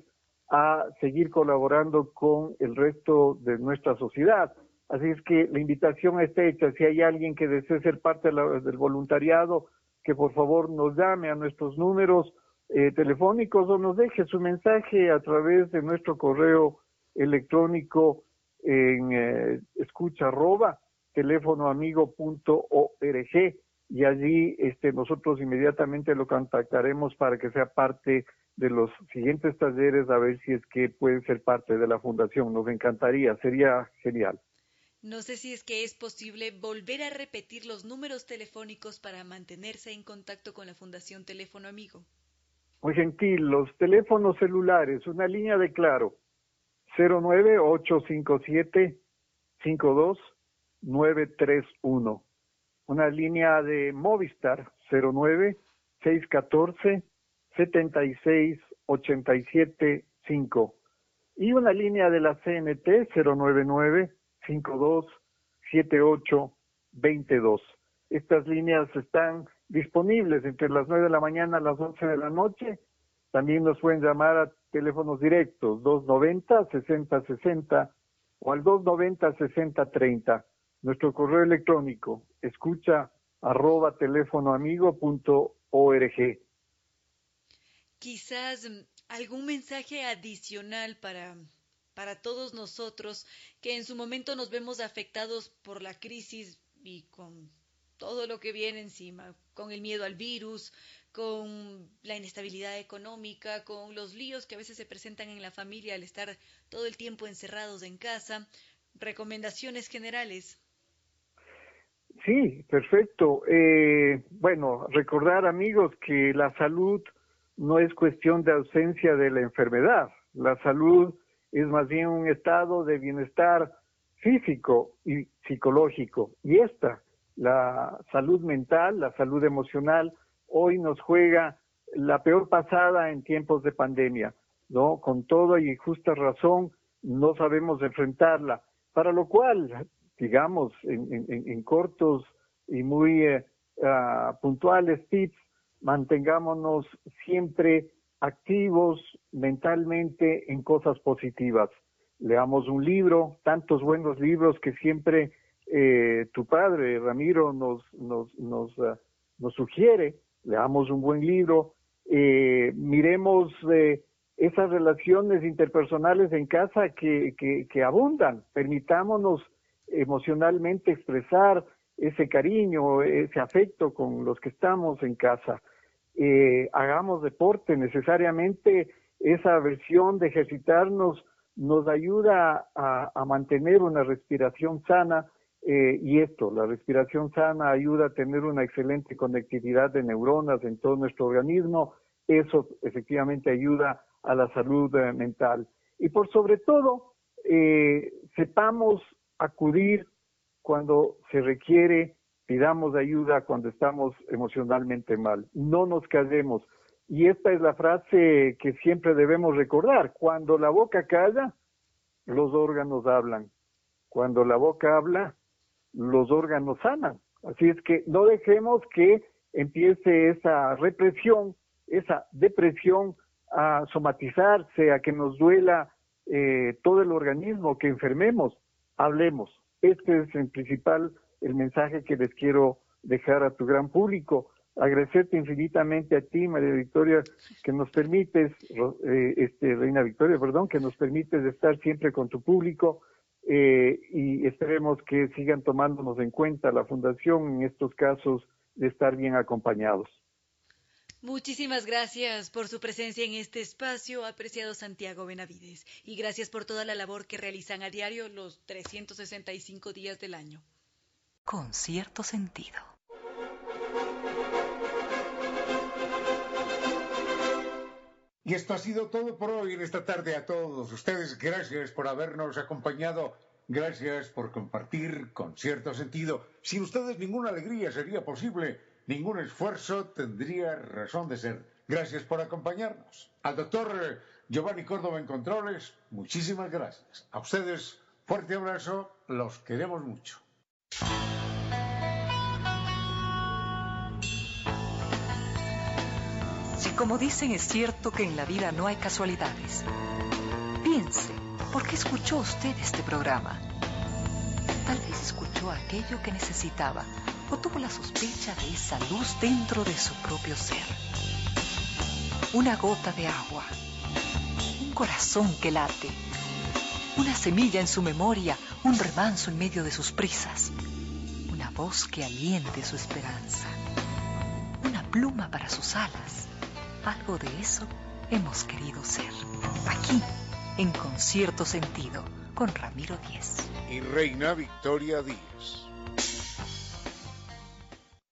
a seguir colaborando con el resto de nuestra sociedad. Así es que la invitación está hecha. Si hay alguien que desee ser parte del voluntariado, que por favor nos llame a nuestros números eh, telefónicos o nos deje su mensaje a través de nuestro correo electrónico en eh, escucha arroba teléfonoamigo.org y allí este, nosotros inmediatamente lo contactaremos para que sea parte de los siguientes talleres a ver si es que puede ser parte de la fundación. Nos encantaría, sería genial. No sé si es que es posible volver a repetir los números telefónicos para mantenerse en contacto con la Fundación Teléfono Amigo. Muy gentil, los teléfonos celulares, una línea de claro, 09857 52931. Una línea de Movistar 09 614 76 87 5 y una línea de la CNT 099 527822. Estas líneas están disponibles entre las 9 de la mañana a las 11 de la noche. También nos pueden llamar a teléfonos directos 290-6060 o al 290-6030. Nuestro correo electrónico escucha arroba teléfonoamigo.org. Quizás mm, algún mensaje adicional para para todos nosotros que en su momento nos vemos afectados por la crisis y con todo lo que viene encima, con el miedo al virus, con la inestabilidad económica, con los líos que a veces se presentan en la familia al estar todo el tiempo encerrados en casa. Recomendaciones generales. Sí, perfecto. Eh, bueno, recordar amigos que la salud no es cuestión de ausencia de la enfermedad. La salud es más bien un estado de bienestar físico y psicológico. Y esta, la salud mental, la salud emocional, hoy nos juega la peor pasada en tiempos de pandemia, ¿no? Con toda y justa razón no sabemos enfrentarla, para lo cual, digamos, en, cortos y muy ah, puntuales tips, mantengámonos siempre activos mentalmente en cosas positivas. Leamos un libro, tantos buenos libros que siempre eh, tu padre, Ramiro, nos, nos, nos, ah, nos sugiere. Leamos un buen libro, eh, miremos eh, esas relaciones interpersonales en casa que, que abundan. Permitámonos emocionalmente expresar ese cariño, ese afecto con los que estamos en casa eh, hagamos deporte necesariamente, esa versión de ejercitarnos nos ayuda a, mantener una respiración sana eh, y esto, la respiración sana ayuda a tener una excelente conectividad de neuronas en todo nuestro organismo, eso efectivamente ayuda a la salud eh, mental. Y por sobre todo, sepamos acudir cuando se requiere pidamos ayuda cuando estamos emocionalmente mal, no nos callemos. Y esta es la frase que siempre debemos recordar, cuando la boca calla, los órganos hablan, cuando la boca habla, los órganos sanan. Así es que no dejemos que empiece esa represión, esa depresión a somatizarse, a que nos duela eh, todo el organismo, que enfermemos, hablemos. Este es el principal el mensaje que les quiero dejar a tu gran público. Agradecerte infinitamente a ti, María Victoria, que nos permites, eh, este, Reina Victoria, perdón, que nos permites estar siempre con tu público eh, y esperemos que sigan tomándonos en cuenta la Fundación en estos casos de estar bien acompañados. Muchísimas gracias por su presencia en este espacio, apreciado Santiago Benavides, y gracias por toda la labor que realizan a diario los 365 días del año con cierto sentido. Y esto ha sido todo por hoy en esta tarde a todos ustedes. Gracias por habernos acompañado. Gracias por compartir con cierto sentido. Sin ustedes ninguna alegría sería posible, ningún esfuerzo tendría razón de ser. Gracias por acompañarnos. Al doctor eh, Giovanni Córdoba encontroles muchísimas gracias. A ustedes, fuerte abrazo, los queremos mucho. Si como dicen es cierto que en la vida no hay casualidades, piense, ¿por qué escuchó usted este programa? Tal vez escuchó aquello que necesitaba o tuvo la sospecha de esa luz dentro de su propio ser. Una gota de agua, un corazón que late, una semilla en su memoria, un remanso en medio de sus prisas, una voz que aliente su esperanza, una pluma para sus alas. Algo de eso hemos querido ser. Aquí, en concierto sentido, con Ramiro Díez. Y Reina Victoria Díez.